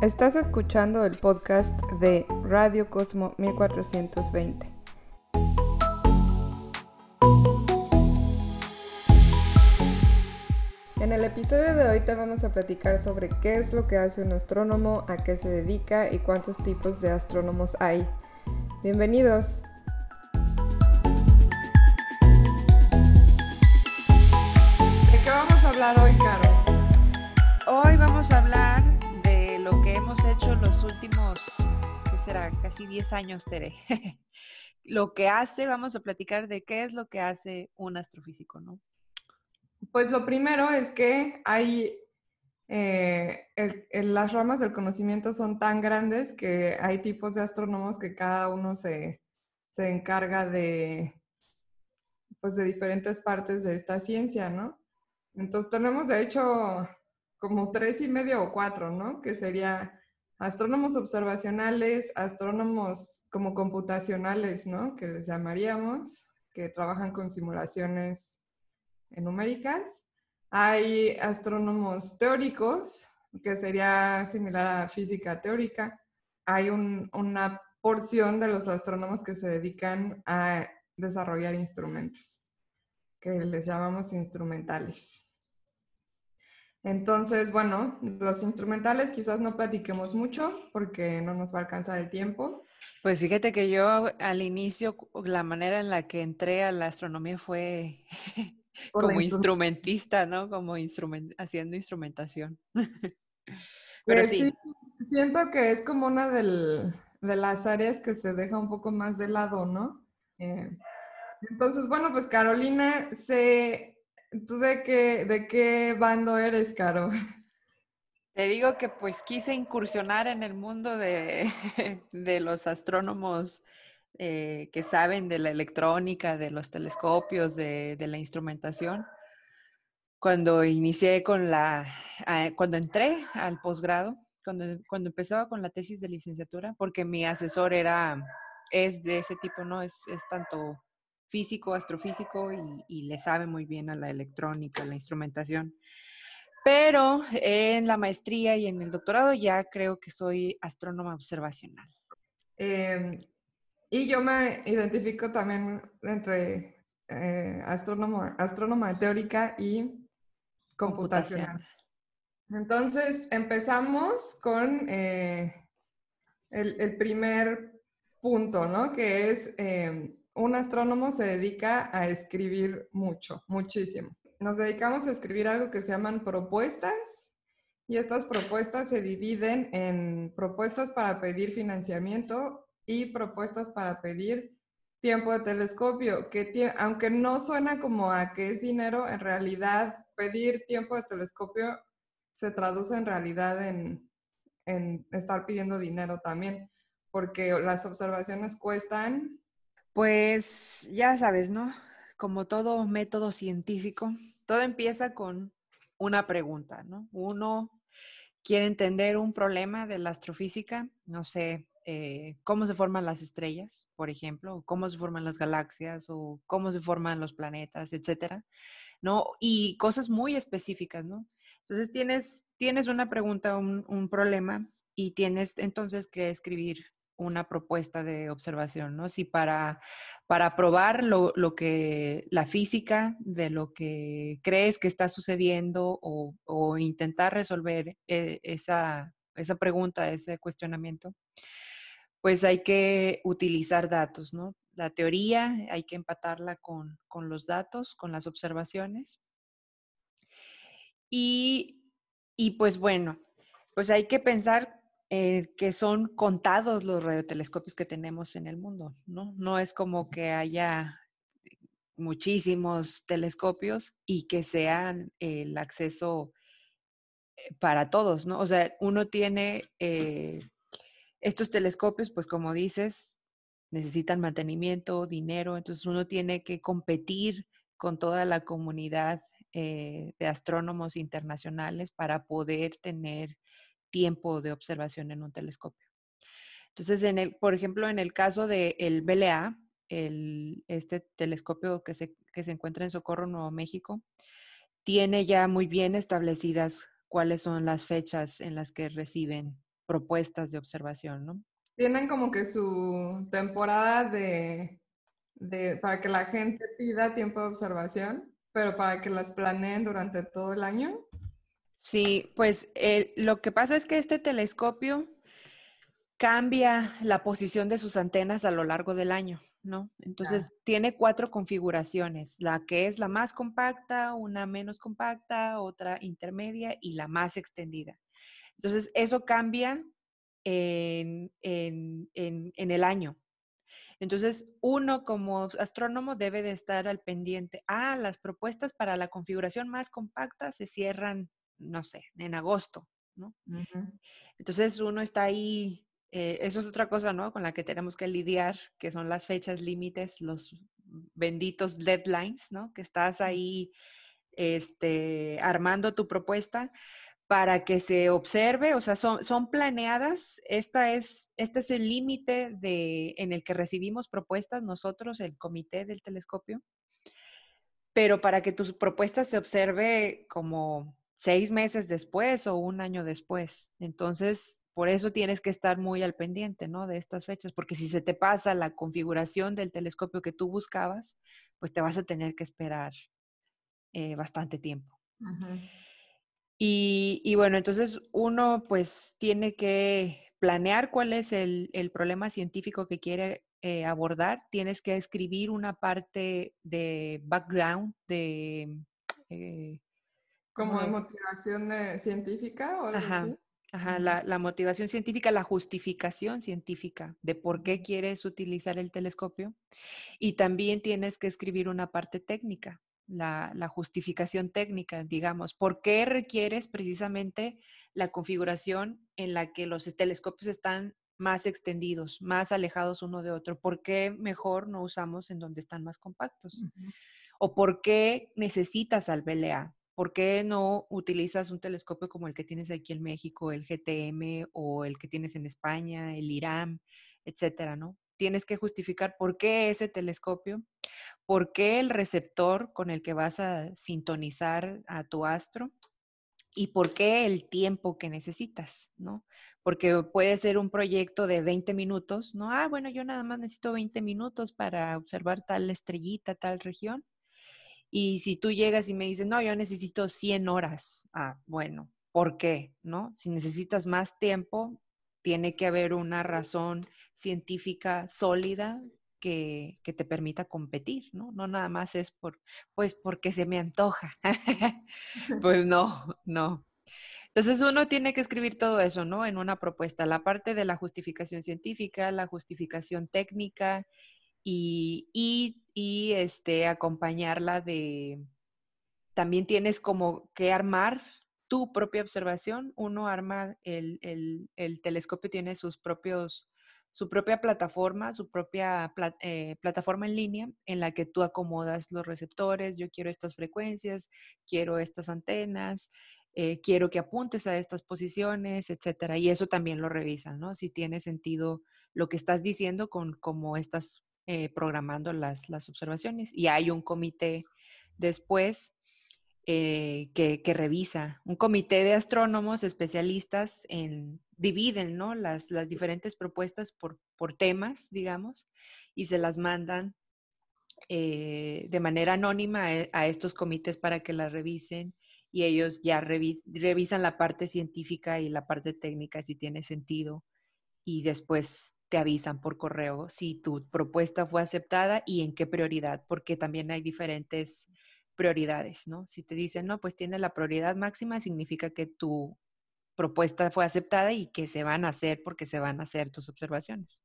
Estás escuchando el podcast de Radio Cosmo 1420. En el episodio de hoy te vamos a platicar sobre qué es lo que hace un astrónomo, a qué se dedica y cuántos tipos de astrónomos hay. Bienvenidos. Casi 10 años, Tere. lo que hace, vamos a platicar de qué es lo que hace un astrofísico, ¿no? Pues lo primero es que hay, eh, las ramas del conocimiento son tan grandes que hay tipos de astrónomos que cada uno se, se encarga de, pues de diferentes partes de esta ciencia, ¿no? Entonces tenemos de hecho como tres y medio o cuatro, ¿no? Que sería astrónomos observacionales, astrónomos como computacionales, ¿no? Que les llamaríamos, que trabajan con simulaciones numéricas. Hay astrónomos teóricos, que sería similar a física teórica. Hay una porción de los astrónomos que se dedican a desarrollar instrumentos, que les llamamos instrumentales. Entonces, bueno, los instrumentales quizás no platiquemos mucho porque no nos va a alcanzar el tiempo. Pues fíjate que yo al inicio, la manera en la que entré a la astronomía fue como instrumentista, ¿no? Como haciendo instrumentación. Pero pues sí. Siento que es como una de las áreas que se deja un poco más de lado, ¿no? Eh, entonces, bueno, pues Carolina se ¿Tú de qué, de qué bando eres, Caro? Te digo que pues quise incursionar en el mundo de, los astrónomos eh, que saben de la electrónica, de los telescopios, de, la instrumentación. Cuando inicié con la, ah, cuando entré al posgrado, cuando, cuando empezaba con la tesis de licenciatura, porque mi asesor era, es de ese tipo, ¿no? Es, es tanto físico, astrofísico y, le sabe muy bien a la electrónica, a la instrumentación. Pero en la maestría y en el doctorado ya creo que soy astrónoma observacional. Em, y yo me identifico también entre eh, astrónoma teórica y computacional. Entonces, empezamos con eh, el, primer punto, ¿no? Que es em, un astrónomo se dedica a escribir mucho, muchísimo. Nos dedicamos a escribir algo que se llaman propuestas y estas propuestas se dividen en propuestas para pedir financiamiento y propuestas para pedir tiempo de telescopio, que aunque no suena como a que es dinero, en realidad pedir tiempo de telescopio se traduce en realidad en, en estar pidiendo dinero también, porque las observaciones cuestan pues ya sabes, ¿no? Como todo método científico, todo empieza con una pregunta, ¿no? Uno quiere entender un problema de la astrofísica, no sé, eh, cómo se forman las estrellas, por ejemplo, cómo se forman las galaxias, o cómo se forman los planetas, etcétera, ¿no? Y cosas muy específicas, ¿no? Entonces tienes, tienes una pregunta, un, un problema, y tienes entonces que escribir una propuesta de observación, ¿no? Si para, para probar lo, que la física de lo que crees que está sucediendo o, intentar resolver eh, esa, esa, pregunta, ese cuestionamiento, pues hay que utilizar datos, ¿no? La teoría hay que empatarla con, con los datos, con las observaciones. Y, y pues bueno, pues hay que pensar eh, que son contados los radiotelescopios que tenemos en el mundo, ¿no? No es como que haya muchísimos telescopios y que sean el acceso eh, para todos, ¿no? O sea, uno tiene eh, estos telescopios, pues como dices, necesitan mantenimiento, dinero, entonces uno tiene que competir con toda la comunidad de astrónomos internacionales para poder tener tiempo de observación en un telescopio. Entonces, en el, por ejemplo, en el caso del el BLA, el, este telescopio que se, que se encuentra en Socorro, Nuevo México, tiene ya muy bien establecidas cuáles son las fechas en las que reciben propuestas de observación, ¿no? Tienen como que su temporada de, de, para que la gente pida tiempo de observación, pero para que las planeen durante todo el año. Sí, pues eh, lo que pasa es que este telescopio cambia la posición de sus antenas a lo largo del año, ¿no? Entonces tiene cuatro configuraciones, la que es la más compacta, una menos compacta, otra intermedia y la más extendida. Entonces eso cambia en, en, en el año. Entonces, uno como astrónomo debe de estar al pendiente. Ah, las propuestas para la configuración más compacta se cierran, no sé, en agosto, ¿no? Entonces, uno está ahí eh, eso es otra cosa, ¿no? Con la que tenemos que lidiar, que son las fechas límites, los benditos deadlines, ¿no? Que estás ahí este, armando tu propuesta para que se observe, o sea, son, son planeadas. Esta es, este es el límite en el que recibimos propuestas nosotros, el comité del telescopio, pero para que tu propuesta se observe como seis meses después o un año después. Entonces, por eso tienes que estar muy al pendiente, ¿no? De estas fechas, porque si se te pasa la configuración del telescopio que tú buscabas, pues te vas a tener que esperar eh, bastante tiempo. y, bueno, entonces uno pues tiene que planear cuál es el, problema científico que quiere eh, abordar. Tienes que escribir una parte de background, de... Eh, ¿Como de motivación científica o algo así? Ajá, la, motivación científica, la justificación científica de por qué quieres utilizar el telescopio. Y también tienes que escribir una parte técnica, la, justificación técnica, digamos, por qué requieres precisamente la configuración en la que los telescopios están más extendidos, más alejados uno de otro. ¿Por qué mejor no usamos en donde están más compactos? ¿O por qué necesitas al BLA? ¿Por qué no utilizas un telescopio como el que tienes aquí en México, el GTM o el que tienes en España, el IRAM, etcétera, ¿no? Tienes que justificar por qué ese telescopio, por qué el receptor con el que vas a sintonizar a tu astro y por qué el tiempo que necesitas, ¿no? Porque puede ser un proyecto de 20 minutos, ¿no? Ah, bueno, yo nada más necesito 20 minutos para observar tal estrellita, tal región y si tú llegas y me dices, no, yo necesito 100 horas, ah, bueno, ¿por qué? ¿No? Si necesitas más tiempo, tiene que haber una razón científica sólida que, que, te permita competir, ¿no? No nada más es por, pues porque se me antoja. pues no, no. Entonces uno tiene que escribir todo eso, ¿no? En una propuesta, la parte de la justificación científica, la justificación técnica y, y y este, acompañarla de, también tienes como que armar tu propia observación. Uno arma el, el, telescopio, tiene sus propios, su propia plataforma, su propia eh, plataforma en línea en la que tú acomodas los receptores. Yo quiero estas frecuencias, quiero estas antenas, eh, quiero que apuntes a estas posiciones, etcétera. Y eso también lo revisan, ¿no? Si tiene sentido lo que estás diciendo con cómo estas eh, programando las, las, observaciones. Y hay un comité después eh, que, que, revisa, un comité de astrónomos especialistas en, dividen ¿no? las, las diferentes propuestas por, por temas, digamos, y se las mandan eh, de manera anónima a, estos comités para que las revisen y ellos ya revisan la parte científica y la parte técnica si tiene sentido y después te avisan por correo si tu propuesta fue aceptada y en qué prioridad, porque también hay diferentes prioridades, ¿no? Si te dicen, no, pues tiene la prioridad máxima, significa que tu propuesta fue aceptada y que se van a hacer porque se van a hacer tus observaciones.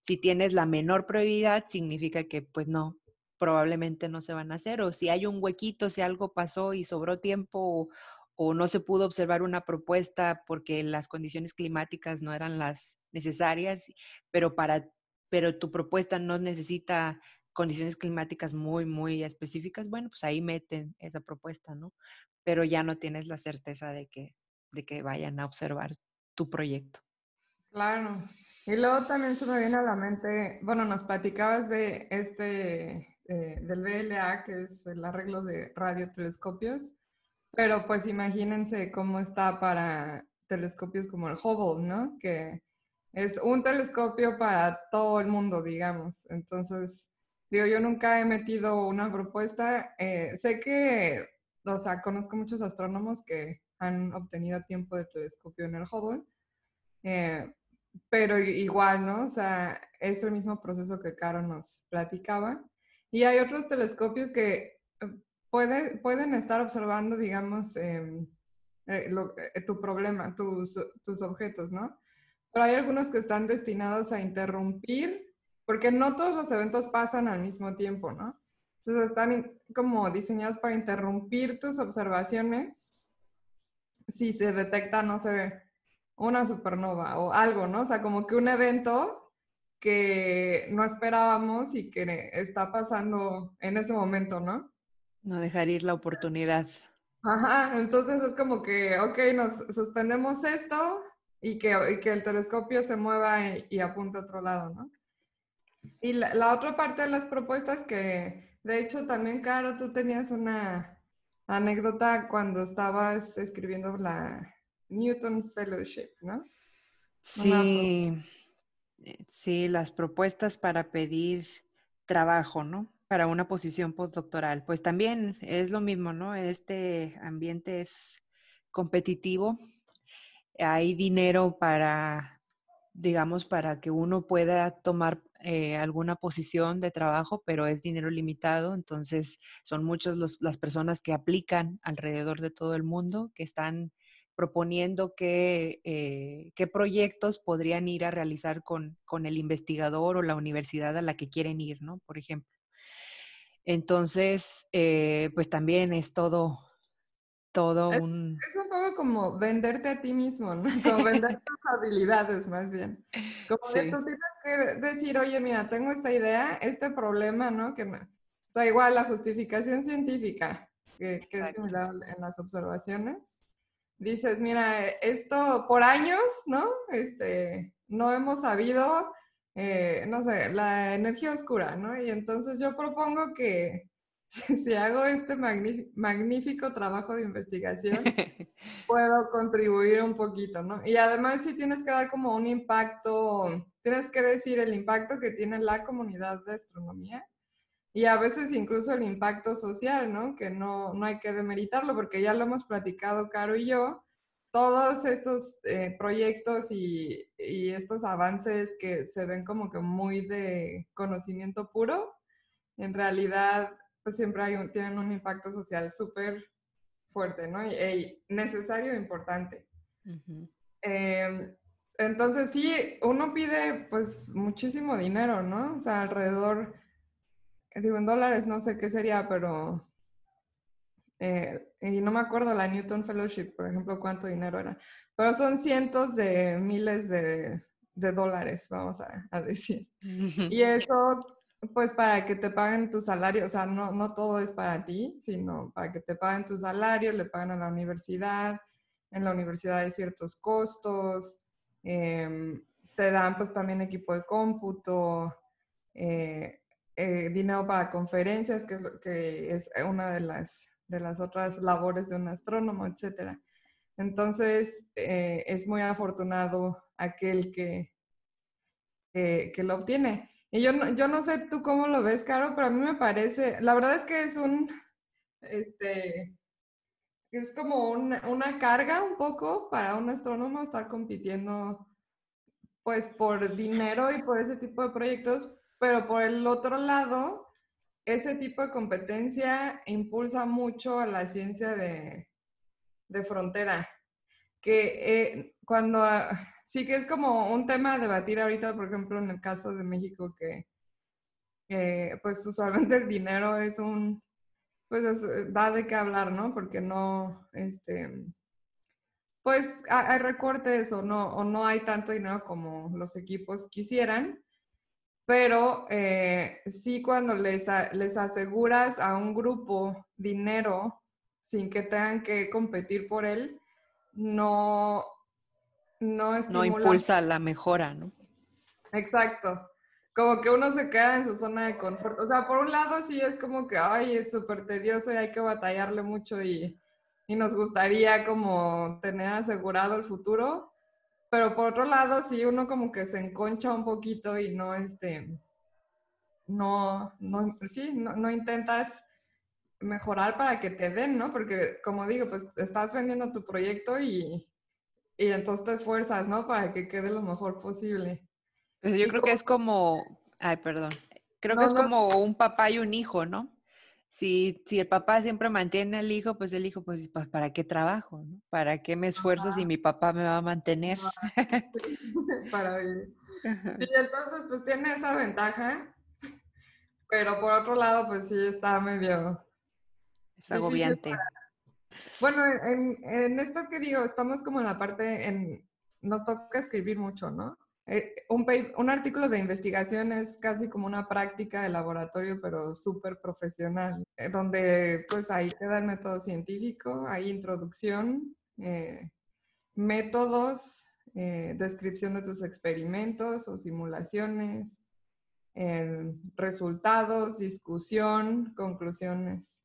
Si tienes la menor prioridad, significa que pues no, probablemente no se van a hacer. O si hay un huequito, si algo pasó y sobró tiempo o, o no se pudo observar una propuesta porque las condiciones climáticas no eran las necesarias, pero para pero tu propuesta no necesita condiciones climáticas muy, muy específicas, bueno, pues ahí meten esa propuesta, ¿no? Pero ya no tienes la certeza de que, de que vayan a observar tu proyecto. Claro. Y luego también se me viene a la mente, bueno, nos platicabas de este, eh, del BLA, que es el arreglo de radiotelescopios, pero pues imagínense cómo está para telescopios como el Hubble, ¿no? Que es un telescopio para todo el mundo, digamos. Entonces, digo, yo nunca he metido una propuesta. Eh, sé que, o sea, conozco muchos astrónomos que han obtenido tiempo de telescopio en el Hubble, eh, pero igual, ¿no? O sea, es el mismo proceso que Caro nos platicaba. Y hay otros telescopios que eh, pueden estar observando, digamos, em, tu problema, tus, tus objetos, ¿no? Pero hay algunos que están destinados a interrumpir, porque no todos los eventos pasan al mismo tiempo, ¿no? Entonces están como diseñados para interrumpir tus observaciones si se detecta, no sé, una supernova o algo, ¿no? O sea, como que un evento que no esperábamos y que está pasando en ese momento, ¿no? No dejar ir la oportunidad. Ajá, entonces es como que, ok, nos suspendemos esto, y que, el telescopio se mueva y, apunte a otro lado, ¿no? Y la, otra parte de las propuestas que, de hecho, también, Caro, tú tenías una anécdota cuando estabas escribiendo la Newton Fellowship, ¿no? Sí, eh, sí, las propuestas para pedir trabajo, ¿no? Para una posición postdoctoral. Pues también es lo mismo, ¿no? Este ambiente es competitivo hay dinero para, digamos, para que uno pueda tomar eh, alguna posición de trabajo, pero es dinero limitado, entonces son muchas las personas que aplican alrededor de todo el mundo, que están proponiendo qué, eh, qué proyectos podrían ir a realizar con, con, el investigador o la universidad a la que quieren ir, ¿no? Por ejemplo. Entonces, eh, pues también es todo, todo un... Es un poco como venderte a ti mismo, ¿no? Como vender tus habilidades más bien. Como que tú tienes que decir, oye, mira, tengo esta idea, este problema, ¿no? Que me... O sea, igual la justificación científica, que, que es similar en las observaciones. Dices, mira, esto por años, ¿no? Este, no hemos sabido, eh, no sé, la energía oscura, ¿no? Y entonces yo propongo que si hago este magnífico trabajo de investigación, puedo contribuir un poquito, ¿no? Y además si tienes que dar como un impacto, tienes que decir el impacto que tiene la comunidad de astronomía y a veces incluso el impacto social, ¿no? Que no, no hay que demeritarlo porque ya lo hemos platicado Caro y yo. Todos estos eh, proyectos y, y estos avances que se ven como que muy de conocimiento puro, en realidad pues siempre hay tienen un impacto social súper fuerte, ¿no? Y, necesario e importante. Em, entonces sí, uno pide pues muchísimo dinero, ¿no? O sea, alrededor, digo en dólares, no sé qué sería, pero... Eh, y no me acuerdo la Newton Fellowship, por ejemplo, cuánto dinero era, pero son cientos de miles de, dólares, vamos a, a decir. Y eso pues para que te paguen tu salario, o sea, no, no todo es para ti, sino para que te paguen tu salario, le pagan a la universidad, en la universidad hay ciertos costos, em, te dan pues también equipo de cómputo, eh, eh, dinero para conferencias, que es, que es una de las, de las otras labores de un astrónomo, etc. Entonces, eh, es muy afortunado aquel que, que lo obtiene. Y yo no, yo no sé tú cómo lo ves, Caro, pero a mí me parece, la verdad es que es un, este, es como una carga un poco para un astrónomo estar compitiendo pues por dinero y por ese tipo de proyectos, pero por el otro lado, ese tipo de competencia impulsa mucho a la ciencia de, frontera, que eh, cuando sí que es como un tema a debatir ahorita, por ejemplo, en el caso de México, que pues usualmente el dinero es un, pues da de qué hablar, ¿no? Porque no, este, pues hay recortes o no, o no hay tanto dinero como los equipos quisieran, pero eh, sí cuando les, les aseguras a un grupo dinero sin que tengan que competir por él, no, no No impulsa la mejora, ¿no? Exacto. Como que uno se queda en su zona de confort. O sea, por un lado sí es como que, ay, es súper tedioso y hay que batallarle mucho y y nos gustaría como tener asegurado el futuro, pero por otro lado, sí, uno como que se enconcha un poquito y no, este, no, no, sí, no, no intentas mejorar para que te den, ¿no? Porque como digo, pues estás vendiendo tu proyecto y, y entonces te esfuerzas, ¿no? Para que quede lo mejor posible. Pues yo creo que es como, ay, perdón, creo que es como un papá y un hijo, ¿no? Si, si el papá siempre mantiene al hijo, pues el hijo, pues, ¿para qué trabajo? ¿no? ¿Para qué me esfuerzo si mi papá me va a mantener? para vivir. Y entonces, pues tiene esa ventaja, pero por otro lado, pues sí está medio es agobiante. Bueno, en, esto que digo, estamos como en la parte, en, nos toca escribir mucho, ¿no? Eh, un, artículo de investigación es casi como una práctica de laboratorio, pero súper profesional, eh, donde pues ahí te da el método científico, hay introducción, eh, métodos, descripción de tus experimentos o simulaciones, resultados, discusión, conclusiones.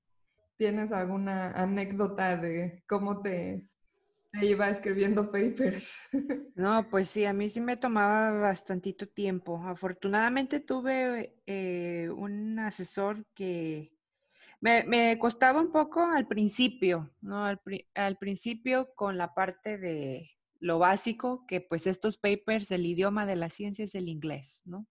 ¿Tienes alguna anécdota de cómo te, iba escribiendo papers? No, pues sí, a mí sí me tomaba bastantito tiempo. Afortunadamente tuve eh, un asesor que me, costaba un poco al principio, ¿no? Al, al, principio con la parte de lo básico, que pues estos papers, el idioma de la ciencia es el inglés, ¿no?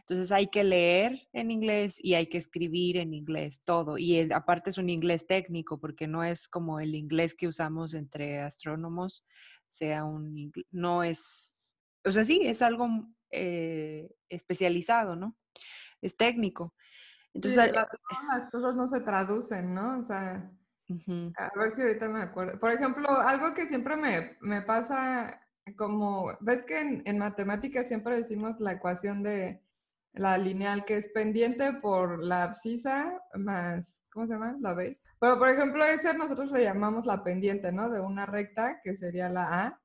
Entonces hay que leer en inglés y hay que escribir en inglés, todo. Y aparte es un inglés técnico, porque no es como el inglés que usamos entre astrónomos, sea un no es, o sea, sí, es algo eh, especializado, ¿no? Es técnico. Entonces, las cosas no se traducen, ¿no? O sea, a ver si ahorita me acuerdo. Por ejemplo, algo que siempre me, me pasa como, ves que en, en matemáticas siempre decimos la ecuación de la lineal que es pendiente por la abscisa más, ¿cómo se llama? La B. Pero, por ejemplo, ese nosotros le llamamos la pendiente, ¿no? De una recta, que sería la A,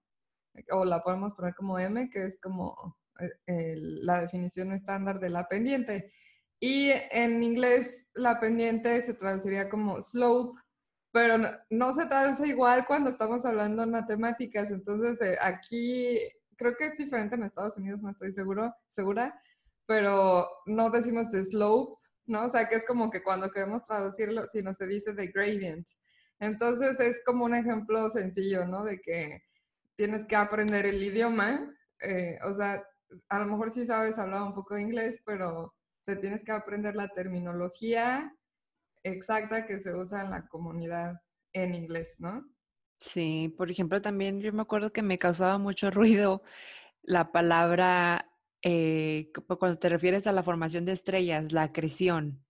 o la podemos poner como M, que es como eh, la definición estándar de la pendiente. Y en inglés, la pendiente se traduciría como slope, pero no, se traduce igual cuando estamos hablando en matemáticas. Entonces, eh, aquí creo que es diferente en Estados Unidos, no estoy seguro, segura, pero no decimos de slope, ¿no? O sea, que es como que cuando queremos traducirlo, si no se dice de gradient. Entonces es como un ejemplo sencillo, ¿no? De que tienes que aprender el idioma, eh, o sea, a lo mejor sí sabes hablar un poco de inglés, pero te tienes que aprender la terminología exacta que se usa en la comunidad en inglés, ¿no? Sí, por ejemplo, también yo me acuerdo que me causaba mucho ruido la palabra eh, cuando te refieres a la formación de estrellas, la acreción,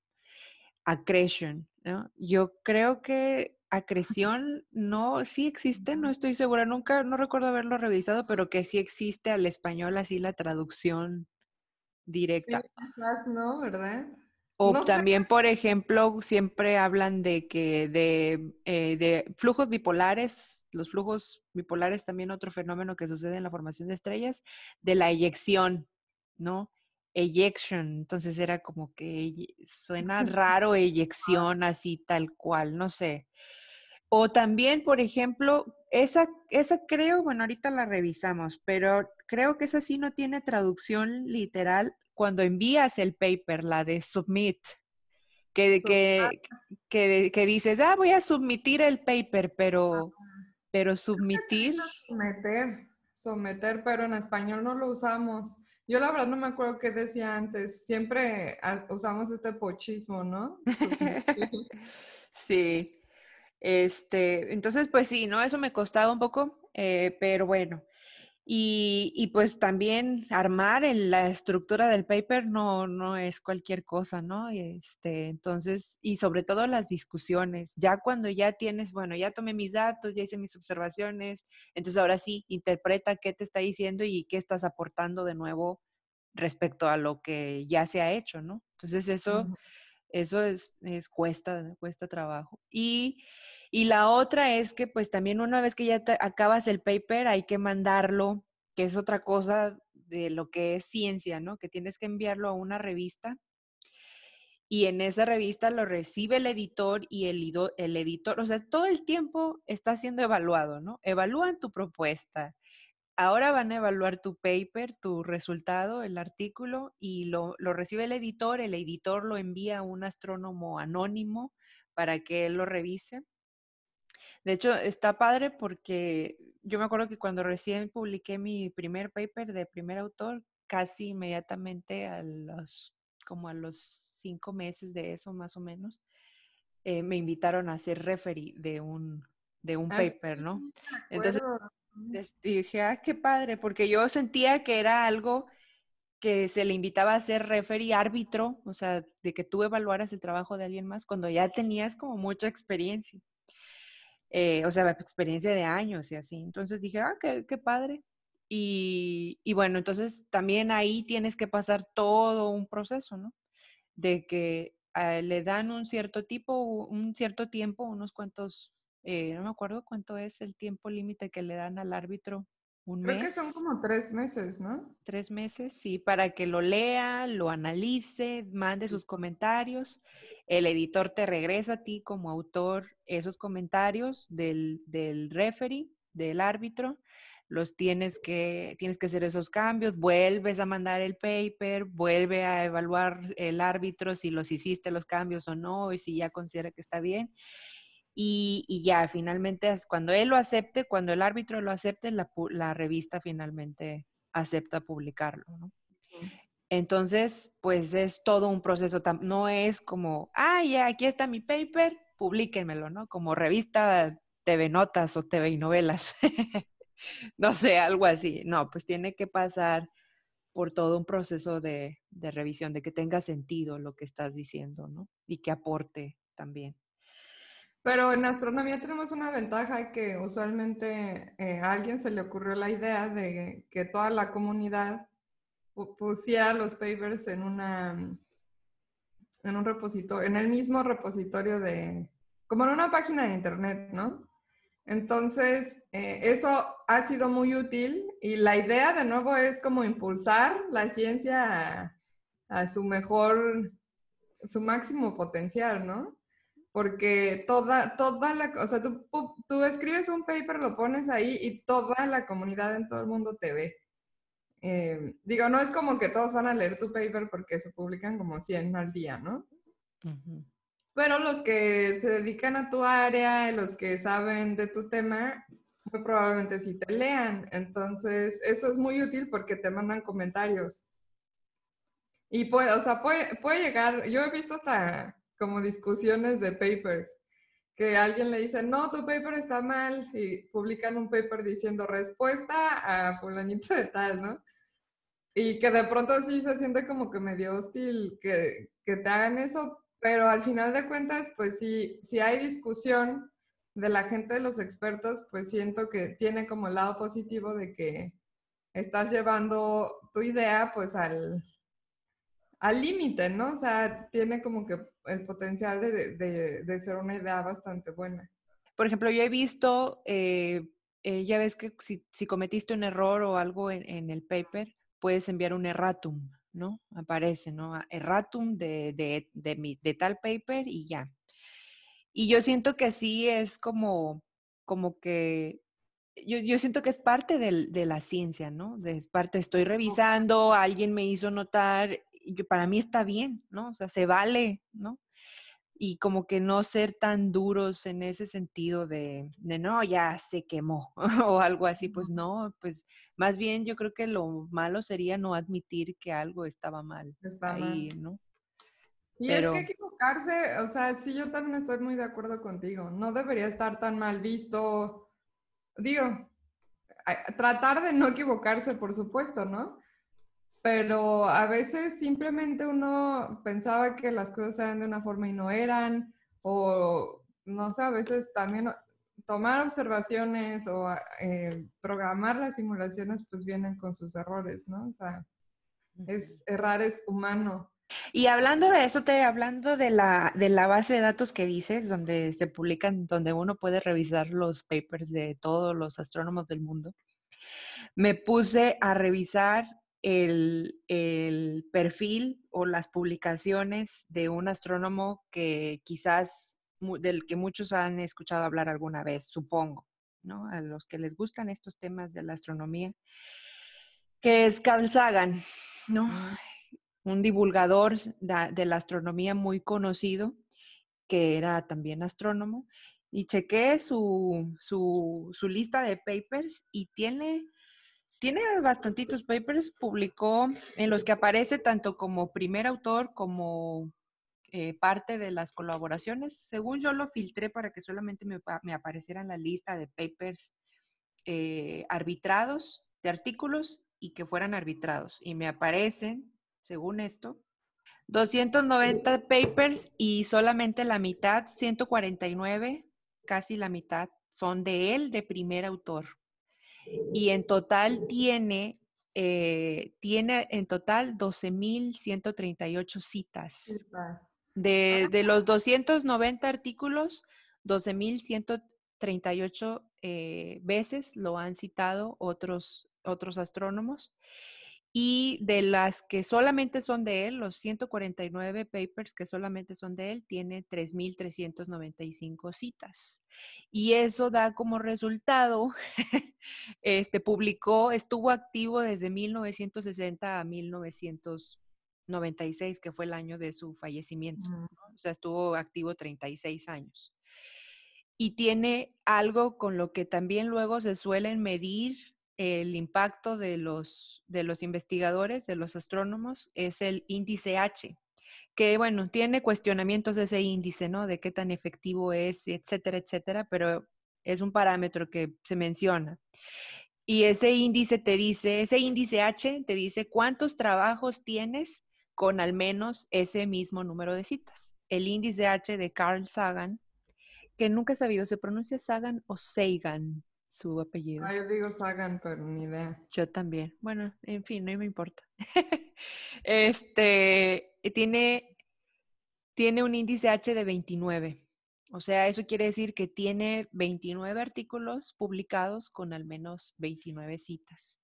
accretion, ¿no? Yo creo que acreción no, sí existe, no estoy segura, nunca, no recuerdo haberlo revisado, pero que sí existe al español así la traducción directa. Sí, quizás no, ¿verdad? O también, por ejemplo, siempre hablan de que de, eh, de, flujos bipolares, los flujos bipolares también otro fenómeno que sucede en la formación de estrellas, de la eyección, ¿no? Ejection, entonces era como que suena raro eyección así tal cual, no sé. O también, por ejemplo, esa, esa creo, bueno, ahorita la revisamos, pero creo que esa sí no tiene traducción literal cuando envías el paper, la de submit, que, que, que, que dices, ah, voy a submitir el paper, pero, pero submitir. Someter, someter, pero en español no lo usamos. Yo la verdad no me acuerdo qué decía antes. Siempre usamos este pochismo, ¿no? sí. Este, entonces, pues sí, ¿no? Eso me costaba un poco, eh, pero bueno. Y, y, pues también armar en la estructura del paper no, no es cualquier cosa, ¿no? Este, entonces, y sobre todo las discusiones, ya cuando ya tienes, bueno, ya tomé mis datos, ya hice mis observaciones, entonces ahora sí, interpreta qué te está diciendo y qué estás aportando de nuevo respecto a lo que ya se ha hecho, ¿no? Entonces eso, eso es, es, cuesta, cuesta trabajo. Y y la otra es que pues también una vez que ya acabas el paper hay que mandarlo, que es otra cosa de lo que es ciencia, ¿no? Que tienes que enviarlo a una revista. y en esa revista lo recibe el editor y el, el editor, o sea, todo el tiempo está siendo evaluado, ¿no? Evalúan tu propuesta. Ahora van a evaluar tu paper, tu resultado, el artículo, y lo, lo recibe el editor, el editor lo envía a un astrónomo anónimo para que él lo revise. De hecho, está padre porque yo me acuerdo que cuando recién publiqué mi primer paper de primer autor, casi inmediatamente a los, como a los cinco meses de eso más o menos, eh, me invitaron a ser referee de un, de un ah, paper, ¿no? Entonces dije, ah, qué padre, porque yo sentía que era algo que se le invitaba a ser referee árbitro, o sea, de que tú evaluaras el trabajo de alguien más cuando ya tenías como mucha experiencia. Eh, o sea, experiencia de años y así. Entonces dije, ah, qué, qué padre. Y, bueno, entonces también ahí tienes que pasar todo un proceso, ¿no? De que ah, le dan un cierto tipo, un cierto tiempo, unos cuantos, eh, no me acuerdo cuánto es el tiempo límite que le dan al árbitro. Un Creo que son como tres meses, ¿no? Tres meses, sí, para que lo lea, lo analice, mande sus comentarios. El editor te regresa a ti como autor esos comentarios del, del referee, del árbitro los tienes que, tienes que hacer esos cambios, vuelves a mandar el paper, vuelve a evaluar el árbitro si los hiciste los cambios o no, y si ya considera que está bien. Y, y ya, finalmente, cuando él lo acepte, cuando el árbitro lo acepte, la, la revista finalmente acepta publicarlo, ¿no? Entonces, pues es todo un proceso, no es como, ah, ya, aquí está mi paper, publíquenmelo, ¿no? Como revista TV Notas o TV y Novelas. no sé, algo así. No, pues tiene que pasar por todo un proceso de, revisión, de que tenga sentido lo que estás diciendo, ¿no? Y que aporte también. Pero en astronomía tenemos una ventaja que usualmente eh, a alguien se le ocurrió la idea de que toda la comunidad pusiera los papers en una en un repositorio, en el mismo repositorio de, como en una página de internet, ¿no? Entonces, eh, eso ha sido muy útil y la idea de nuevo es como impulsar la ciencia a, su mejor, su máximo potencial, ¿no? Porque toda, toda la, o sea, tú, tú, escribes un paper, lo pones ahí y toda la comunidad en todo el mundo te ve. Eh, digo, no es como que todos van a leer tu paper porque se publican como 100 al día, ¿no? Pero los que se dedican a tu área, los que saben de tu tema, muy probablemente sí te lean. Entonces, eso es muy útil porque te mandan comentarios. Y puede, o sea, puede, puede llegar, yo he visto hasta como discusiones de papers, que alguien le dice, no, tu paper está mal, y publican un paper diciendo respuesta a fulanito de tal, ¿no? Y que de pronto sí se siente como que medio hostil que, que te hagan eso, pero al final de cuentas, pues sí, si hay discusión de la gente de los expertos, pues siento que tiene como el lado positivo de que estás llevando tu idea pues al al límite, ¿no? O sea, tiene como que el potencial de, ser una idea bastante buena. Por ejemplo, yo he visto, eh, eh, ya ves que si, cometiste un error o algo en, en el paper, puedes enviar un erratum. ¿no? Aparece, ¿no? Ah, erratum de, de, de, mi, de tal paper y ya. Y yo siento que así es como, como que, yo, yo siento que es parte del, de la ciencia, ¿no? Es parte, estoy revisando, alguien me hizo notar, y para mí está bien, ¿no? O sea, se vale, ¿no? y como que no ser tan duros en ese sentido de, de no, ya se quemó o algo así, pues no, pues más bien yo creo que lo malo sería no admitir que algo estaba mal Está ahí, ¿no? Y es que equivocarse, o sea, sí, yo también estoy muy de acuerdo contigo, no debería estar tan mal visto, digo, tratar de no equivocarse, por supuesto, ¿no? Pero a veces simplemente uno pensaba que las cosas eran de una forma y no eran, o no sé, a veces también tomar observaciones o eh, programar las simulaciones pues vienen con sus errores, ¿no? O sea, es errar es humano. Y hablando de eso, te hablando de la, de la base de datos que dices, donde se publican, donde uno puede revisar los papers de todos los astrónomos del mundo, me puse a revisar el, perfil o las publicaciones de un astrónomo que quizás del que muchos han escuchado hablar alguna vez, supongo, ¿no? A los que les gustan estos temas de la astronomía, que es Carl Sagan, ¿no? Un divulgador de la astronomía muy conocido, que era también astrónomo, y chequé su, su, su lista de papers y tiene tiene bastantitos papers, publicó en los que aparece tanto como primer autor como eh, parte de las colaboraciones. Según yo lo filtré para que solamente me, me apareciera en la lista de papers eh, arbitrados, de artículos y que fueran arbitrados. Y me aparecen, según esto, 290 papers y solamente la mitad, 149, casi la mitad, son de él, de primer autor y en total tiene, eh, tiene en total 12.138 citas. De, de, los 290 artículos, 12.138 eh, veces lo han citado otros, otros astrónomos. Y de las que solamente son de él, los 149 papers que solamente son de él, tiene 3.395 citas. Y eso da como resultado, este, publicó, estuvo activo desde 1960 a 1996, que fue el año de su fallecimiento. Mm. O sea, estuvo activo 36 años. Y tiene algo con lo que también luego se suelen medir el impacto de los, de los investigadores, de los astrónomos, es el índice H, que bueno, tiene cuestionamientos de ese índice, ¿no? De qué tan efectivo es, etcétera, etcétera, pero es un parámetro que se menciona. Y ese índice te dice, ese índice H te dice cuántos trabajos tienes con al menos ese mismo número de citas. El índice H de Carl Sagan, que nunca he sabido, ¿se pronuncia Sagan o Sagan? Su apellido. Ah, yo digo Sagan, pero ni idea. Yo también. Bueno, en fin, no me importa. este, tiene, tiene un índice H de 29. O sea, eso quiere decir que tiene 29 artículos publicados con al menos 29 citas.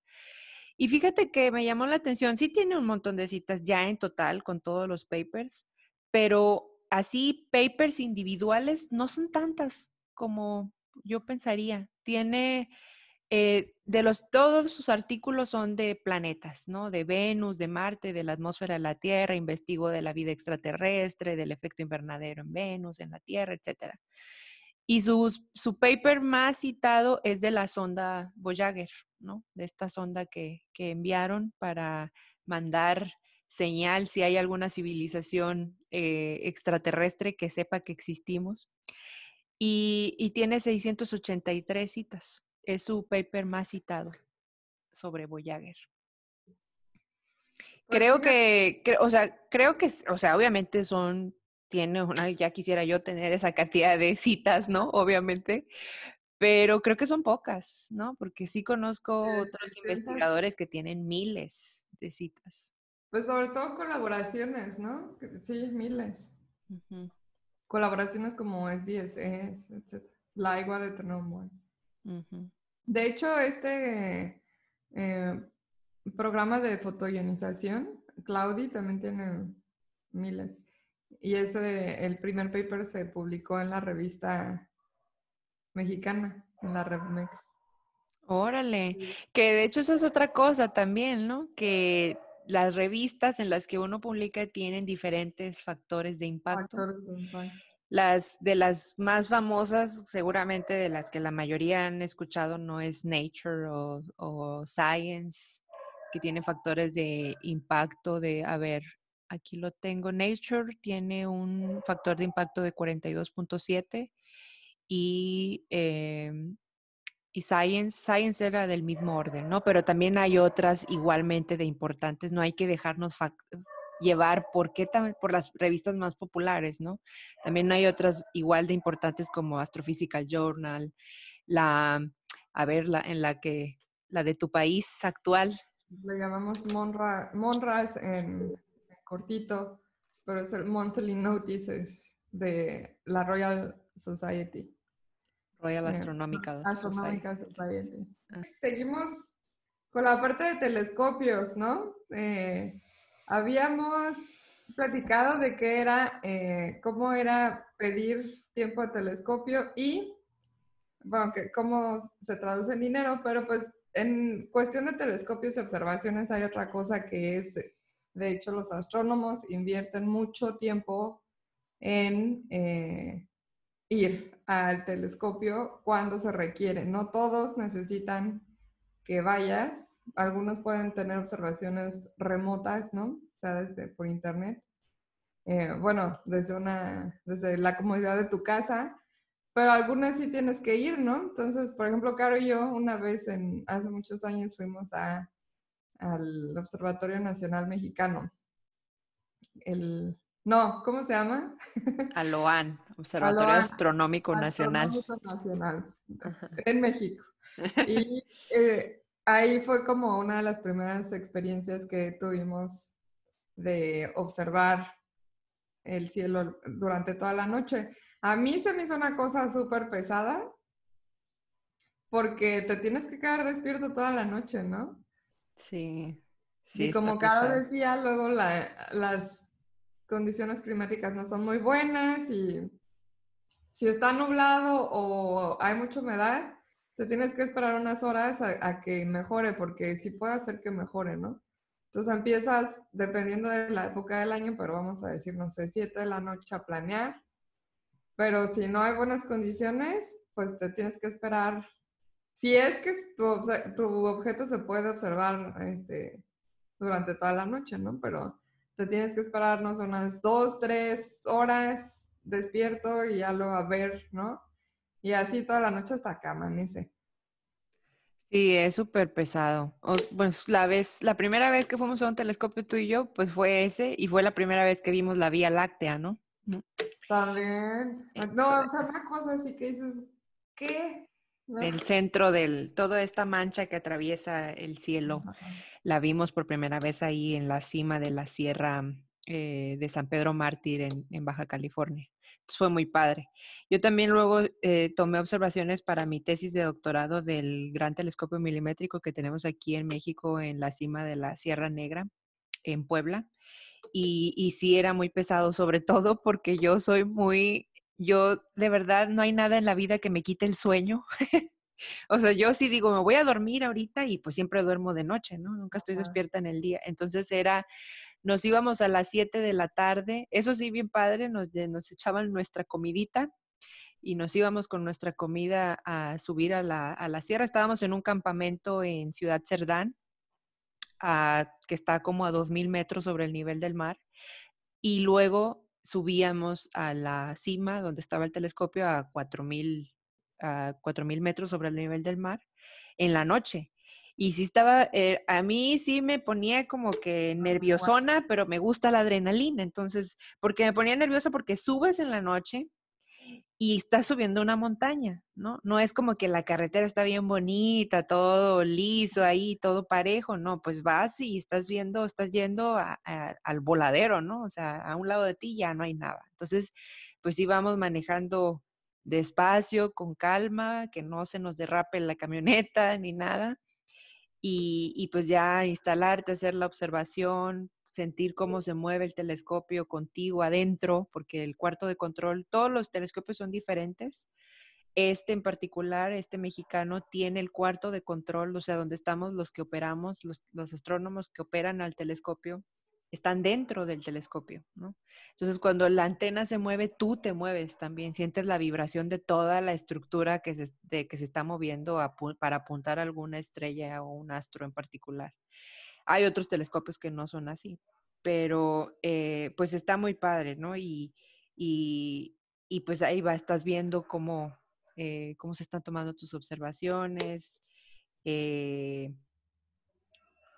Y fíjate que me llamó la atención, sí tiene un montón de citas ya en total con todos los papers, pero así papers individuales no son tantas como yo pensaría. Tiene, eh, de los, todos sus artículos son de planetas, ¿no? De Venus, de Marte, de la atmósfera de la Tierra, investigó de la vida extraterrestre, del efecto invernadero en Venus, en la Tierra, etc. Y su, su paper más citado es de la sonda Voyager, ¿no? De esta sonda que, que enviaron para mandar señal si hay alguna civilización eh, extraterrestre que sepa que existimos y, tiene 683 citas. Es su paper más citado sobre Voyager. Pues creo que, o sea, creo que, o sea, obviamente son, tiene una, ya quisiera yo tener esa cantidad de citas, ¿no? Obviamente, pero creo que son pocas, ¿no? Porque sí conozco otros investigadores que tienen miles de citas. Pues sobre todo colaboraciones, ¿no? Sí, miles colaboraciones como SDSS, etc. La igua de Tenomor. De hecho, este eh, programa de fotoionización, Claudi, también tiene miles. Y ese, el primer paper se publicó en la revista mexicana, en la RevMex. Órale, que de hecho eso es otra cosa también, ¿no? Que las revistas en las que uno publica tienen diferentes factores de impacto. Las de las más famosas, seguramente de las que la mayoría han escuchado, no es Nature o, Science, que tiene factores de impacto de, a ver, aquí lo tengo, Nature tiene un factor de impacto de 42.7 y y Science, Science era del mismo orden, ¿no? Pero también hay otras igualmente de importantes, no hay que dejarnos llevar por qué por las revistas más populares, ¿no? También hay otras igual de importantes como Astrophysical Journal, la, a ver, la, en la que, la de tu país actual. Le llamamos Monra, Monras en, cortito, pero es el Monthly Notices de la Royal Society. Royal Astronomical, Astronomical Society. Ah. Seguimos con la parte de telescopios, ¿no? eh, habíamos platicado de qué era, eh, cómo era pedir tiempo a telescopio y, bueno, que, cómo se traduce en dinero, pero pues en cuestión de telescopios y observaciones hay otra cosa que es, de hecho, los astrónomos invierten mucho tiempo en eh, ir al telescopio cuando se requiere. No todos necesitan que vayas. Algunos pueden tener observaciones remotas, ¿no? O sea, desde por internet. Eh, bueno, desde una, desde la comodidad de tu casa, pero algunas sí tienes que ir, ¿no? Entonces, por ejemplo, Caro y yo una vez en, hace muchos años fuimos a, al Observatorio Nacional Mexicano. El, no, ¿cómo se llama? Aloan, Observatorio Astronómico Nacional. Nacional, en México. Y eh, ahí fue como una de las primeras experiencias que tuvimos de observar el cielo durante toda la noche. A mí se me hizo una cosa súper pesada porque te tienes que quedar despierto toda la noche, ¿no? Sí. sí y como Caro decía, luego las condiciones climáticas no son muy buenas y si está nublado o hay mucha humedad, te tienes que esperar unas horas a, que mejore, porque sí puede hacer que mejore, ¿no? Entonces empiezas, dependiendo de la época del año, pero vamos a decir, no sé, 7 de la noche a planear. Pero si no hay buenas condiciones, pues te tienes que esperar. Si es que tu, tu objeto se puede observar este, durante toda la noche, ¿no? Pero te tienes que esperarnos unas dos, tres horas despierto y ya lo a ver, ¿no? Y así toda la noche hasta acá amanece. Sí, es súper pesado. pues la vez, la primera vez que fuimos a un telescopio tú y yo, pues fue ese, y fue la primera vez que vimos la Vía Láctea, ¿no? También. No, o sea, una cosa así que dices, ¿qué? El centro del, toda esta mancha que atraviesa el cielo, la vimos por primera vez ahí en la cima de la sierra eh, de San Pedro Mártir en, Baja California. fue muy padre. Yo también luego eh, tomé observaciones para mi tesis de doctorado del gran telescopio milimétrico que tenemos aquí en México en la cima de la Sierra Negra, en Puebla. Y, y sí era muy pesado, sobre todo porque yo soy muy yo de verdad no hay nada en la vida que me quite el sueño. o sea, yo sí digo, me voy a dormir ahorita y pues siempre duermo de noche, ¿no? Nunca estoy despierta en el día. Entonces era, nos íbamos a las 7 de la tarde, eso sí, bien padre, nos, nos echaban nuestra comidita y nos íbamos con nuestra comida a subir a la, a la sierra. Estábamos en un campamento en Ciudad Cerdán, que está como a 2.000 metros sobre el nivel del mar. Y luego subíamos a la cima donde estaba el telescopio a 4.000 a metros sobre el nivel del mar en la noche. Y sí estaba, eh, a mí sí me ponía como que nerviosona, pero me gusta la adrenalina. Entonces, porque me ponía nerviosa porque subes en la noche y estás subiendo una montaña, ¿no? No es como que la carretera está bien bonita, todo liso ahí, todo parejo, no, pues vas y estás viendo, estás yendo al voladero, ¿no? O sea, a un lado de ti ya no hay nada. Entonces, pues íbamos manejando despacio, con calma, que no se nos derrape la camioneta ni nada. Y, pues ya instalarte, hacer la observación, sentir cómo se mueve el telescopio contigo adentro, porque el cuarto de control, todos los telescopios son diferentes. Este en particular, este mexicano, tiene el cuarto de control, o sea, donde estamos los que operamos, los, astrónomos que operan al telescopio, están dentro del telescopio, ¿no? Entonces, cuando la antena se mueve, tú te mueves también, sientes la vibración de toda la estructura que se, que se está moviendo para apuntar a alguna estrella o un astro en particular. Hay otros telescopios que no son así, pero eh, pues está muy padre, ¿no? Y, pues ahí va, estás viendo cómo, eh, cómo se están tomando tus observaciones. Eh,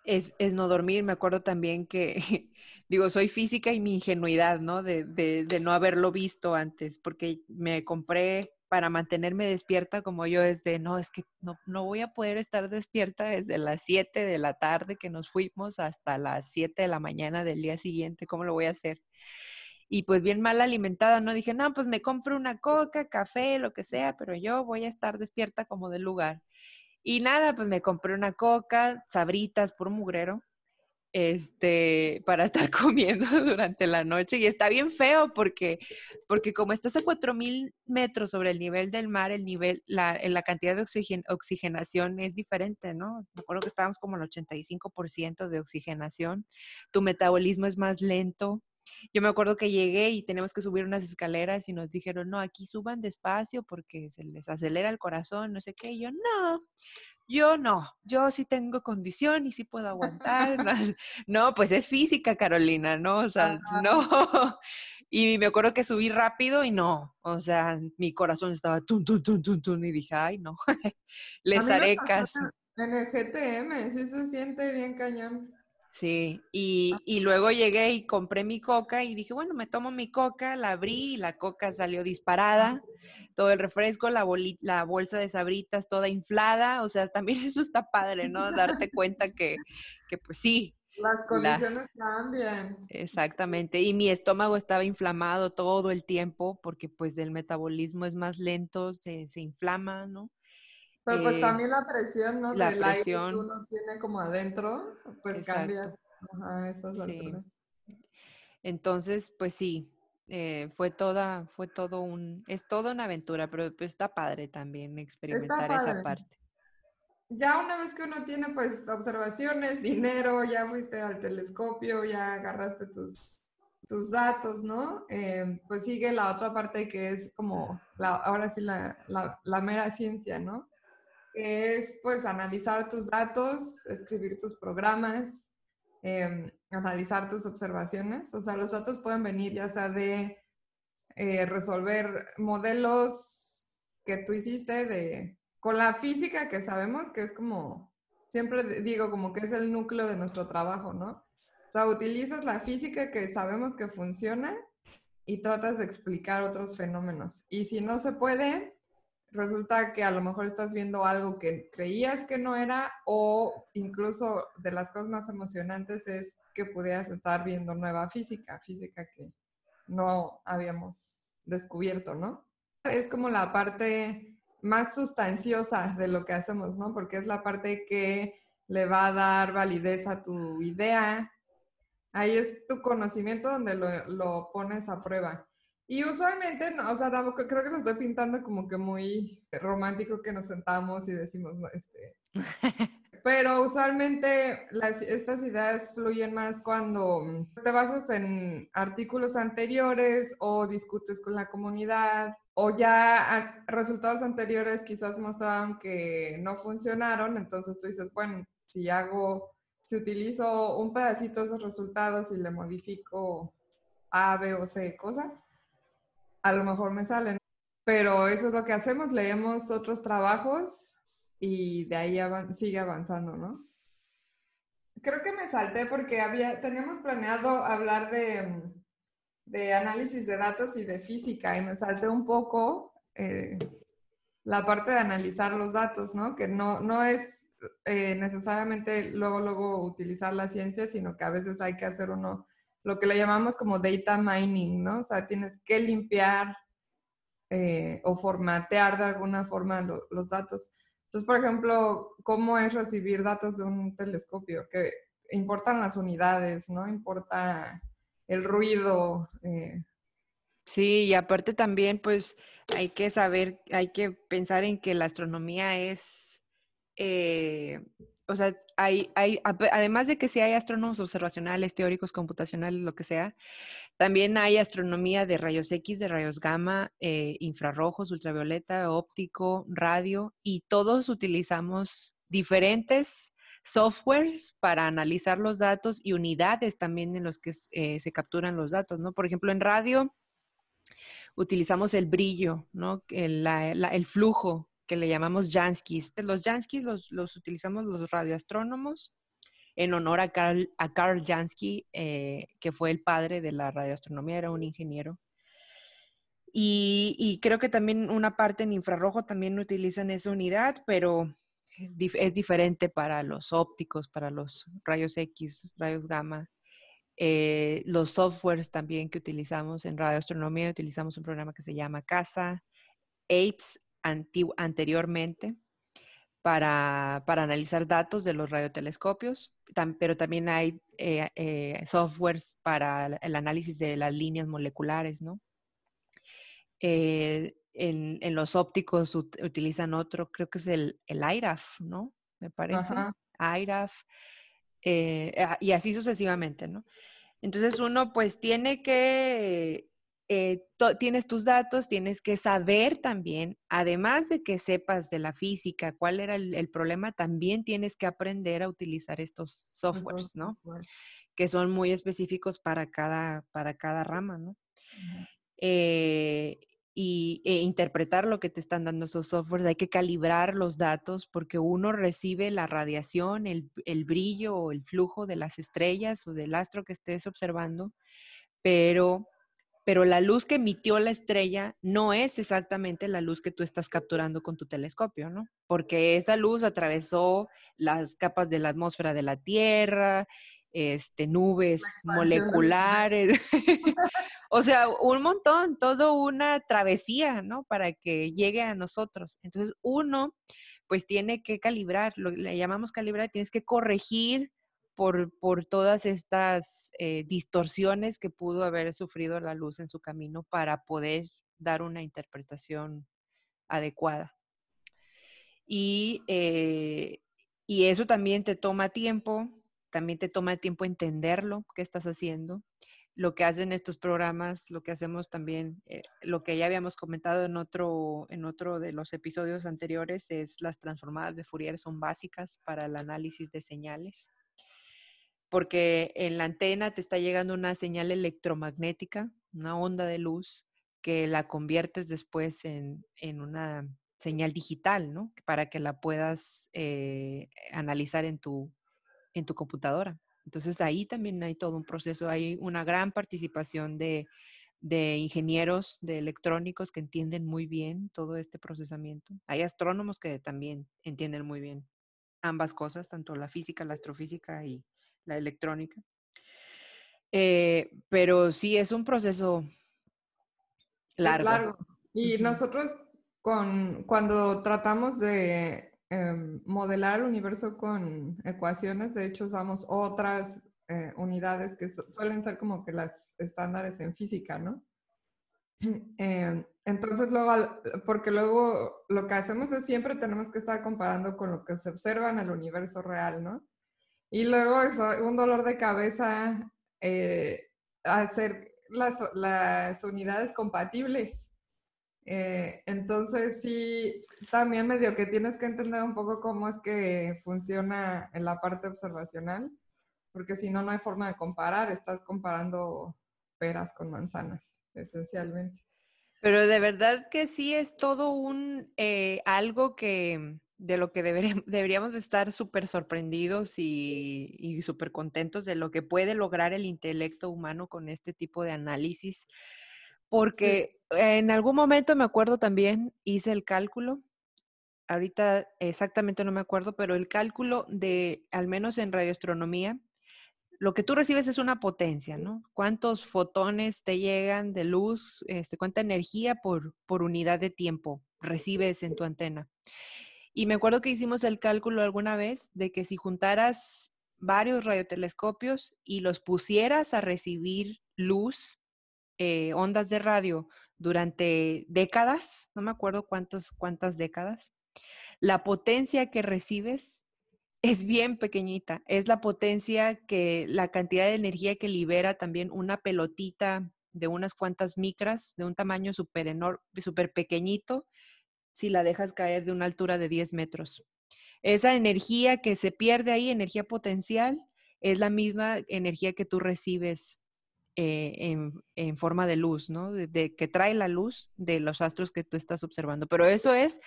es, no dormir, me acuerdo también que, digo, soy física y mi ingenuidad, ¿no? De, de, de no haberlo visto antes, porque me compré para mantenerme despierta como yo es de, no, es que no, no voy a poder estar despierta desde las 7 de la tarde que nos fuimos hasta las 7 de la mañana del día siguiente, ¿cómo lo voy a hacer? Y pues bien mal alimentada, ¿no? Dije, no, pues me compro una coca, café, lo que sea, pero yo voy a estar despierta como del lugar. Y nada, pues me compré una coca, sabritas, por mugrero, este, para estar comiendo durante la noche. Y está bien feo porque, porque como estás a 4.000 metros sobre el nivel del mar, el nivel, la, la cantidad de oxigenación es diferente, ¿no? Me acuerdo que estábamos como al 85% de oxigenación. Tu metabolismo es más lento. Yo me acuerdo que llegué y tenemos que subir unas escaleras y nos dijeron, no, aquí suban despacio porque se les acelera el corazón, no sé qué. Y yo, no, yo no, yo sí tengo condición y sí puedo aguantar. no, pues es física, Carolina, ¿no? O sea, no. Y me acuerdo que subí rápido y no, o sea, mi corazón estaba tun, tun, tun, tun, tun, y dije, ay, no, les haré caso. En el GTM, sí se siente bien cañón. Sí, y, y, luego llegué y compré mi coca y dije, bueno, me tomo mi coca, la abrí y la coca salió disparada, todo el refresco, la, la bolsa de sabritas toda inflada, o sea, también eso está padre, ¿no? Darte cuenta que, que pues sí. Las condiciones cambian. Exactamente, y mi estómago estaba inflamado todo el tiempo porque pues el metabolismo es más lento, se, se inflama, ¿no? Pero pues eh, también la presión, ¿no? La presión. que uno tiene como adentro, pues cambia. Ajá, esas sí. Entonces, pues sí, eh, fue toda, fue todo un, es toda una aventura, pero pues está padre también experimentar esa parte. Ya una vez que uno tiene pues observaciones, dinero, ya fuiste al telescopio, ya agarraste tus, tus datos, ¿no? Eh, pues sigue la otra parte que es como, la, ahora sí, la, la, la mera ciencia, ¿no? Es pues analizar tus datos, escribir tus programas, em, analizar tus observaciones. O sea, los datos pueden venir ya sea de eh, resolver modelos que tú hiciste de, con la física que sabemos que es como, siempre digo como que es el núcleo de nuestro trabajo, ¿no? O sea, utilizas la física que sabemos que funciona y tratas de explicar otros fenómenos. Y si no se puede, resulta que a lo mejor estás viendo algo que creías que no era o incluso de las cosas más emocionantes es que pudieras estar viendo nueva física, física que no habíamos descubierto, ¿no? Es como la parte más sustanciosa de lo que hacemos, ¿no? Porque es la parte que le va a dar validez a tu idea. Ahí es tu conocimiento donde lo, lo pones a prueba. Y usualmente, no, o sea, creo que lo estoy pintando como que muy romántico que nos sentamos y decimos, no, este... Pero usualmente las, estas ideas fluyen más cuando te basas en artículos anteriores o discutes con la comunidad o ya resultados anteriores quizás mostraron que no funcionaron, entonces tú dices, bueno, si hago, si utilizo un pedacito de esos resultados y le modifico A, B o C cosa, a lo mejor me salen. Pero eso es lo que hacemos, leemos otros trabajos y de ahí sigue avanzando, ¿no? Creo que me salté porque había, teníamos planeado hablar de, de análisis de datos y de física y me salté un poco eh, la parte de analizar los datos, ¿no? Que no, no es eh, necesariamente luego, luego utilizar la ciencia, sino que a veces hay que hacer uno lo que le llamamos como data mining, ¿no? O sea, tienes que limpiar eh, o formatear de alguna forma los datos. Entonces, por ejemplo, ¿cómo es recibir datos de un telescopio? Que importan las unidades, ¿no? Importa el ruido. Eh. Sí, y aparte también, pues, hay que saber, hay que pensar en que la astronomía es... Eh, o sea, hay, hay, además de que sí hay astrónomos observacionales, teóricos, computacionales, lo que sea, también hay astronomía de rayos X, de rayos gamma, eh, infrarrojos, ultravioleta, óptico, radio, y todos utilizamos diferentes softwares para analizar los datos y unidades también en los que eh, se capturan los datos, ¿no? Por ejemplo, en radio utilizamos el brillo, ¿no? El, el flujo que le llamamos Janskis. Los Janskis los, utilizamos los radioastrónomos en honor a Carl, a Carl Jansky, eh, que fue el padre de la radioastronomía, era un ingeniero. Y, creo que también una parte en infrarrojo también utilizan esa unidad, pero es diferente para los ópticos, para los rayos X, rayos gamma. Eh, los softwares también que utilizamos en radioastronomía, utilizamos un programa que se llama CASA, APES anteriormente para, analizar datos de los radiotelescopios, pero también hay eh, eh, softwares para el análisis de las líneas moleculares, ¿no? Eh, en, los ópticos utilizan otro, creo que es el, el IRAF, ¿no? Me parece. IRAF. Ah, y así sucesivamente, ¿no? Entonces uno pues tiene que eh, tienes tus datos, tienes que saber también, además de que sepas de la física, cuál era el, problema, también tienes que aprender a utilizar estos softwares, ¿no? Que son muy específicos para cada, para cada rama, ¿no? Eh, y e interpretar lo que te están dando esos softwares. Hay que calibrar los datos porque uno recibe la radiación, el, el brillo o el flujo de las estrellas o del astro que estés observando, pero pero la luz que emitió la estrella no es exactamente la luz que tú estás capturando con tu telescopio, ¿no? Porque esa luz atravesó las capas de la atmósfera de la Tierra, este, nubes moleculares, o sea, un montón, todo una travesía, ¿no? Para que llegue a nosotros. Entonces, uno, pues tiene que calibrar, lo le llamamos calibrar, tienes que corregir por, todas estas eh, distorsiones que pudo haber sufrido la luz en su camino para poder dar una interpretación adecuada. Y, eh, y eso también te toma tiempo, también te toma tiempo entenderlo, qué estás haciendo. Lo que hacen estos programas, lo que hacemos también, eh, lo que ya habíamos comentado en otro, en otro de los episodios anteriores, es las transformadas de Fourier son básicas para el análisis de señales porque en la antena te está llegando una señal electromagnética, una onda de luz, que la conviertes después en, una señal digital, ¿no? Para que la puedas eh, analizar en tu, en tu computadora. Entonces ahí también hay todo un proceso, hay una gran participación de, de ingenieros, de electrónicos que entienden muy bien todo este procesamiento. Hay astrónomos que también entienden muy bien ambas cosas, tanto la física, la astrofísica y, la electrónica. Eh, pero sí, es un proceso largo. Y nosotros con, cuando tratamos de em, modelar el universo con ecuaciones, de hecho usamos otras eh, unidades que suelen ser como que las estándares en física, ¿no? Em, entonces, luego, porque luego lo que hacemos es siempre tenemos que estar comparando con lo que se observa en el universo real, ¿no? Y luego es un dolor de cabeza eh, hacer las, las, unidades compatibles. Eh, entonces sí, también medio que tienes que entender un poco cómo es que funciona en la parte observacional, porque si no, no hay forma de comparar, estás comparando peras con manzanas, esencialmente. Pero de verdad que sí es todo un eh, algo que de lo que deberíamos, estar súper sorprendidos y, súper contentos de lo que puede lograr el intelecto humano con este tipo de análisis, porque en algún momento me acuerdo también, hice el cálculo, ahorita exactamente no me acuerdo, pero el cálculo de, al menos en radioastronomía, lo que tú recibes es una potencia, ¿no? ¿Cuántos fotones te llegan de luz? Este, ¿Cuánta energía por, por unidad de tiempo recibes en tu antena? Y me acuerdo que hicimos el cálculo alguna vez de que si juntaras varios radiotelescopios y los pusieras a recibir luz, eh, ondas de radio, durante décadas, no me acuerdo cuántos, cuántas décadas, la potencia que recibes es bien pequeñita. Es la potencia que, la cantidad de energía que libera también una pelotita de unas cuantas micras, de un tamaño súper enorme, súper pequeñito, si la dejas caer de una altura de 10 metros. Esa energía que se pierde ahí, energía potencial, es la misma energía que tú recibes eh, en, forma de luz, ¿no? De, que trae la luz de los astros que tú estás observando. Pero eso es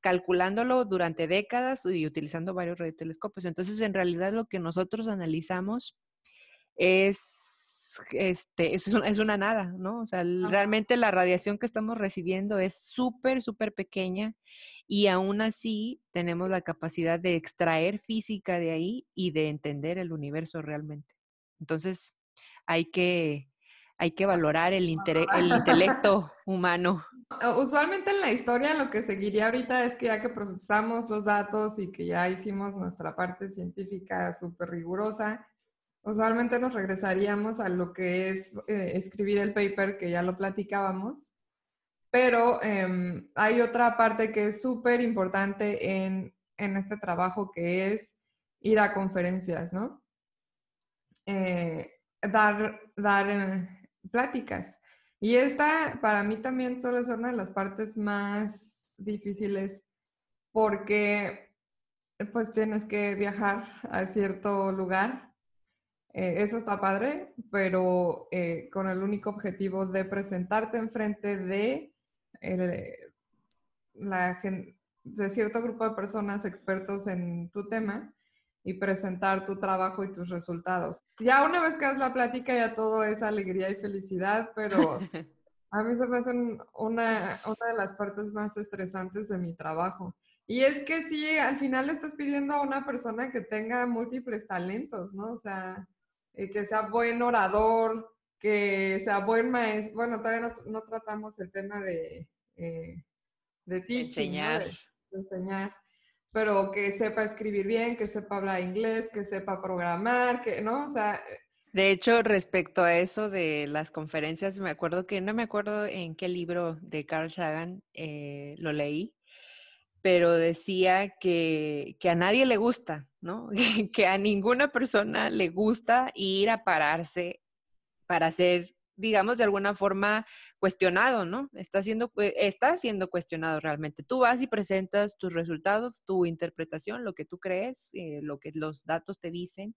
calculándolo durante décadas y utilizando varios radiotelescopios. Entonces, en realidad lo que nosotros analizamos es este, es, es una nada, ¿no? O sea, realmente la radiación que estamos recibiendo es súper, súper pequeña y aún así tenemos la capacidad de extraer física de ahí y de entender el universo realmente. Entonces, hay que, hay que valorar el, el intelecto humano. Usualmente en la historia lo que seguiría ahorita es que ya que procesamos los datos y que ya hicimos nuestra parte científica súper rigurosa, usualmente nos regresaríamos a lo que es eh, escribir el paper, que ya lo platicábamos. Pero em, hay otra parte que es súper importante en, en, este trabajo, que es ir a conferencias, ¿no? Eh, dar dar eh, pláticas. Y esta para mí también suele ser una de las partes más difíciles porque pues tienes que viajar a cierto lugar. Eh, eso está padre, pero eh, con el único objetivo de presentarte enfrente de, la, de cierto grupo de personas expertos en tu tema y presentar tu trabajo y tus resultados. Ya una vez que das la plática, ya todo es alegría y felicidad, pero a mí se me hace una, una de las partes más estresantes de mi trabajo. Y es que sí, al final estás pidiendo a una persona que tenga múltiples talentos, ¿no? O sea, eh, que sea buen orador, que sea buen maestro. Bueno, todavía no, tratamos el tema de, eh, de teaching, enseñar. de enseñar pero que sepa escribir bien, que sepa hablar inglés, que sepa programar, que, ¿no? O sea... Eh, de hecho, respecto a eso de las conferencias, me acuerdo que no me acuerdo en qué libro de Carl Sagan eh, lo leí, pero decía que, que, a nadie le gusta, ¿no? que a ninguna persona le gusta ir a pararse para hacer digamos, de alguna forma cuestionado, ¿no? Está siendo, está siendo cuestionado realmente. Tú vas y presentas tus resultados, tu interpretación, lo que tú crees, eh, lo que los datos te dicen,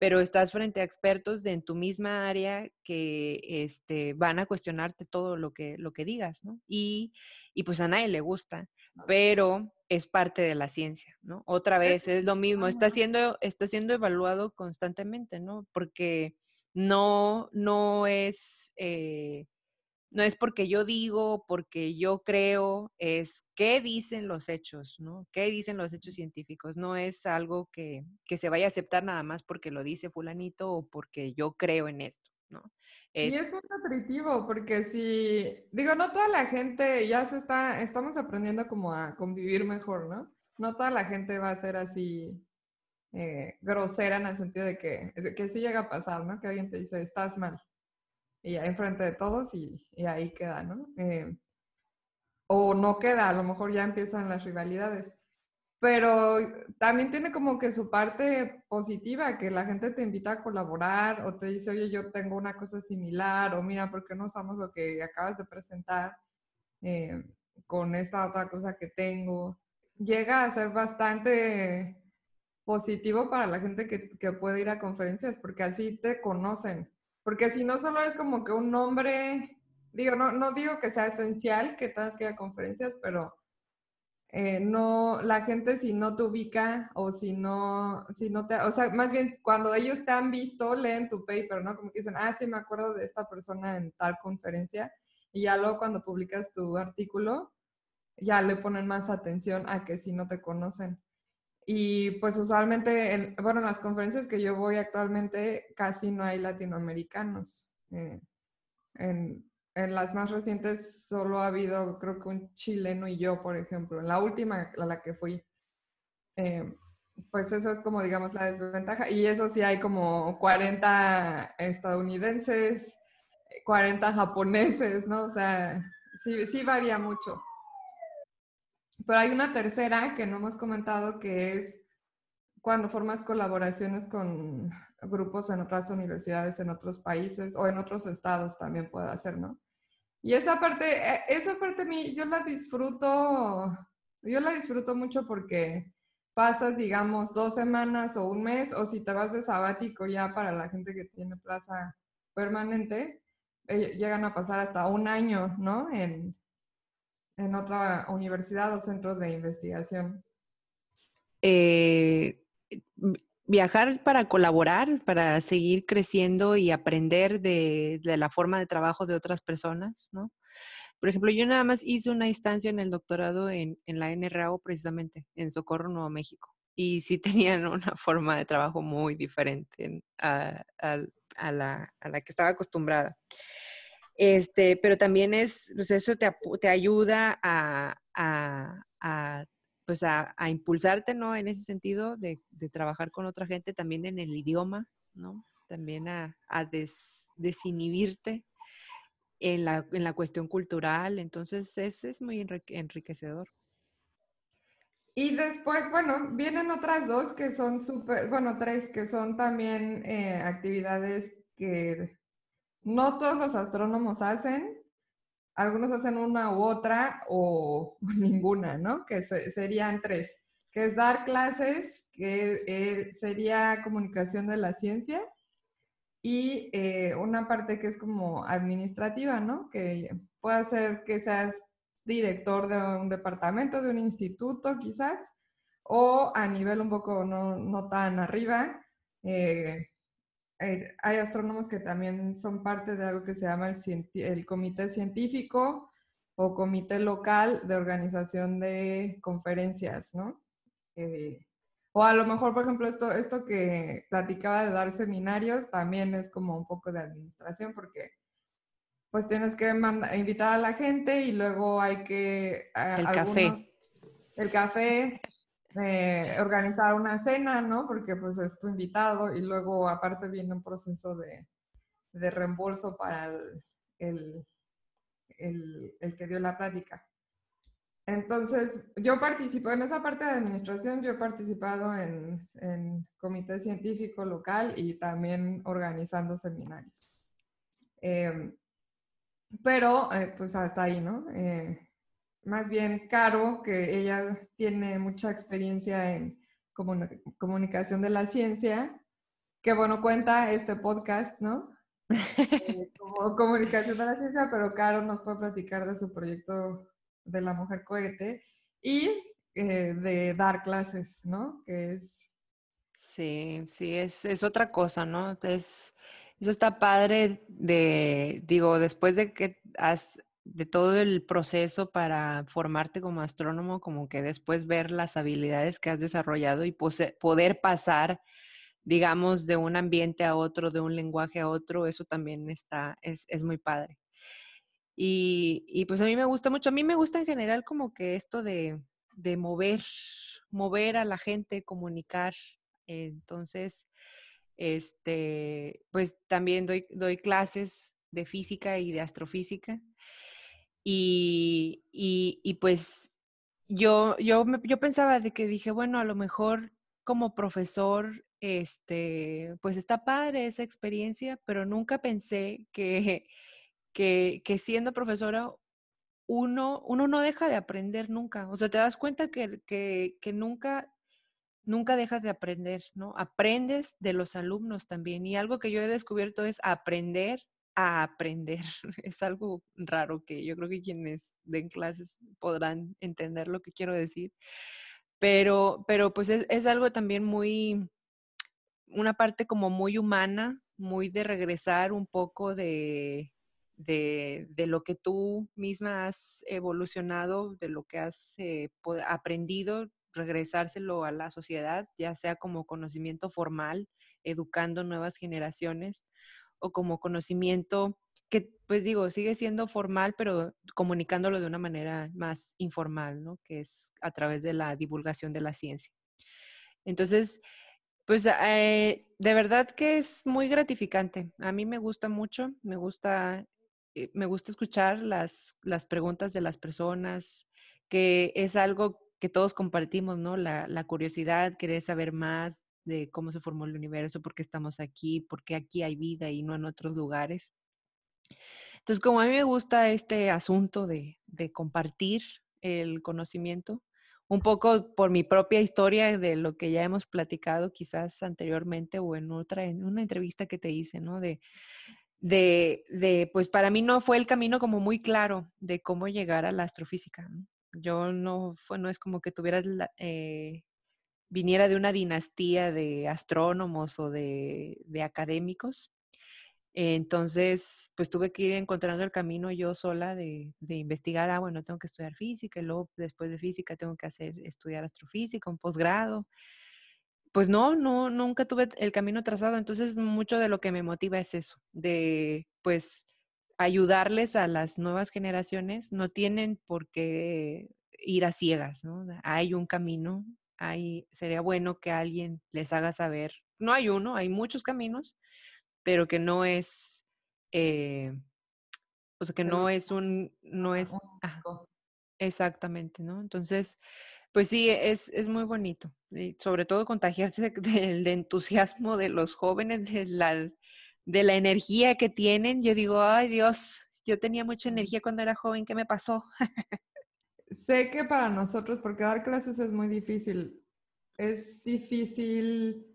pero estás frente a expertos de en tu misma área que este, van a cuestionarte todo lo que, lo que digas, ¿no? Y, y pues a nadie le gusta, pero es parte de la ciencia, ¿no? Otra vez es lo mismo, está siendo, está siendo evaluado constantemente, ¿no? Porque no, no es, eh, no es porque yo digo, porque yo creo, es qué dicen los hechos, ¿no? ¿Qué dicen los hechos científicos? No es algo que, que se vaya a aceptar nada más porque lo dice fulanito o porque yo creo en esto, ¿no? Y es muy nutritivo porque si, digo, no toda la gente ya se está, estamos aprendiendo como a convivir mejor, ¿no? No toda la gente va a ser así eh, grosera en el sentido de que, que sí llega a pasar, ¿no? Que alguien te dice, estás mal. Y ahí enfrente de todos y, y ahí queda, ¿no? Eh, o no queda, a lo mejor ya empiezan las rivalidades. Pero también tiene como que su parte positiva, que la gente te invita a colaborar o te dice, oye, yo tengo una cosa similar, o mira, ¿por qué no usamos lo que acabas de presentar eh, con esta otra cosa que tengo? Llega a ser bastante positivo para la gente que, que, puede ir a conferencias, porque así te conocen. Porque si no solo es como que un nombre, digo, no, no digo que sea esencial que tengas que ir a conferencias, pero eh, no, la gente si no te ubica o si no, si no te, o sea, más bien cuando ellos te han visto, leen tu paper, ¿no? Como que dicen, ah, sí, me acuerdo de esta persona en tal conferencia, y ya luego cuando publicas tu artículo, ya le ponen más atención a que si no te conocen. Y pues usualmente, en, bueno, en las conferencias que yo voy actualmente casi no hay latinoamericanos. Eh, en, en, las más recientes solo ha habido, creo que un chileno y yo, por ejemplo. En la última a la que fui. Eh, pues esa es como, digamos, la desventaja. Y eso sí hay como 40 estadounidenses, 40 japoneses, ¿no? O sea, sí, sí varía mucho. Pero hay una tercera que no hemos comentado que es cuando formas colaboraciones con grupos en otras universidades, en otros países o en otros estados también puede hacer, ¿no? Y esa parte, e, esa parte mí, yo la disfruto, yo la disfruto mucho porque pasas, digamos, dos semanas o un mes, o si te vas de sabático ya para la gente que tiene plaza permanente, eh, llegan a pasar hasta un año, ¿no? En, en otra universidad o centro de investigación? Eh, viajar para colaborar, para seguir creciendo y aprender de, la forma de trabajo de otras personas, ¿no? Por ejemplo, yo nada más hice una instancia en el doctorado en, la NRAO precisamente, en Socorro, Nuevo México. Y sí tenían una forma de trabajo muy diferente a, la, que estaba acostumbrada. Este, pero también es, pues eso te, te ayuda a pues a, impulsarte, ¿no? En ese sentido de, trabajar con otra gente, también en el idioma, ¿no? También a, a des, desinhibirte en la, en la cuestión cultural. Entonces, es, es muy enriquecedor. Y después, bueno, vienen otras dos que son súper, bueno, tres que son también eh, actividades que no todos los astrónomos hacen. Algunos hacen una u otra o, ninguna, ¿no? Que serían tres, que es dar clases, que eh, sería comunicación de la ciencia, y eh, una parte que es como administrativa, ¿no? Que puede ser que seas director de un departamento, de un instituto quizás, o a nivel un poco no, no tan arriba. Eh, eh, hay astrónomos que también son parte de algo que se llama el, el comité científico o comité local de organización de conferencias, ¿no? O a lo mejor, por ejemplo, esto, esto que platicaba de dar seminarios también es como un poco de administración porque pues tienes que invitar a la gente y luego hay que... el café. El café, organizar una cena, ¿no? Porque pues es tu invitado y luego aparte viene un proceso de, de reembolso para el, el, el que dio la plática. Entonces, yo participo en esa parte de administración, yo he participado en, en comité científico local y también organizando seminarios. Em, pero, eh, pues hasta ahí, ¿no? Eh, más bien, Caro, que ella tiene mucha experiencia en comunicación de la ciencia, que bueno, cuenta este podcast, ¿no? Eh, como comunicación de la ciencia, pero Caro nos puede platicar de su proyecto de la mujer cohete y eh, de dar clases, ¿no? Que es... Sí, sí, es, es otra cosa, ¿no? Es, eso está padre de, digo, después de que has, de todo el proceso para formarte como astrónomo, como que después ver las habilidades que has desarrollado y poder pasar, digamos, de un ambiente a otro, de un lenguaje a otro, eso también está, es, es muy padre. Y, pues a mí me gusta mucho, a mí me gusta en general como que esto de, de mover, mover a la gente, comunicar. Entonces, este, pues también doy, doy clases de física y de astrofísica. Y, y, y pues yo, yo, yo pensaba de que dije, bueno, a lo mejor como profesor, este, pues está padre esa experiencia, pero nunca pensé que que, siendo profesora uno, uno no deja de aprender nunca. O sea, te das cuenta que, que, nunca, nunca dejas de aprender, ¿no? Aprendes de los alumnos también. Y algo que yo he descubierto es aprender a aprender. Es algo raro que yo creo que quienes den clases podrán entender lo que quiero decir. Pero, pero pues es, es algo también muy, una parte como muy humana, muy de regresar un poco de, de, de, lo que tú misma has evolucionado, de lo que has eh, aprendido, regresárselo a la sociedad, ya sea como conocimiento formal, educando nuevas generaciones, o como conocimiento que, pues digo, sigue siendo formal, pero comunicándolo de una manera más informal, ¿no? Que es a través de la divulgación de la ciencia. Entonces, pues eh, de verdad que es muy gratificante. A mí me gusta mucho, me gusta eh, me gusta escuchar las, las preguntas de las personas, que es algo que todos compartimos, ¿no? La, la, curiosidad, querer saber más de cómo se formó el universo, por qué estamos aquí, por qué aquí hay vida y no en otros lugares. Entonces, como a mí me gusta este asunto de, de compartir el conocimiento, un poco por mi propia historia de lo que ya hemos platicado quizás anteriormente o en otra, en una entrevista que te hice, ¿no? De, de, de, pues para mí no fue el camino como muy claro de cómo llegar a la astrofísica. Yo no, fue, no es como que tuvieras, eh, viniera de una dinastía de astrónomos o de, de académicos. Entonces, pues tuve que ir encontrando el camino yo sola de, de, investigar, ah, bueno, tengo que estudiar física y luego después de física tengo que hacer, estudiar astrofísica, un posgrado pues no, no, nunca tuve el camino trazado. Entonces, mucho de lo que me motiva es eso, de pues ayudarles a las nuevas generaciones, no tienen por qué ir a ciegas, ¿no? Hay un camino, hay, sería bueno que alguien les haga saber, no hay uno, hay muchos caminos, pero que no es, eh, o sea, que no es un, no es, exactamente, ¿no? Entonces, pues sí, es, es muy bonito, y sobre todo contagiarse del entusiasmo de los jóvenes, de la, de la energía que tienen. Yo digo, ay Dios, yo tenía mucha energía cuando era joven, ¿qué me pasó? sé que para nosotros, porque dar clases es muy difícil, es difícil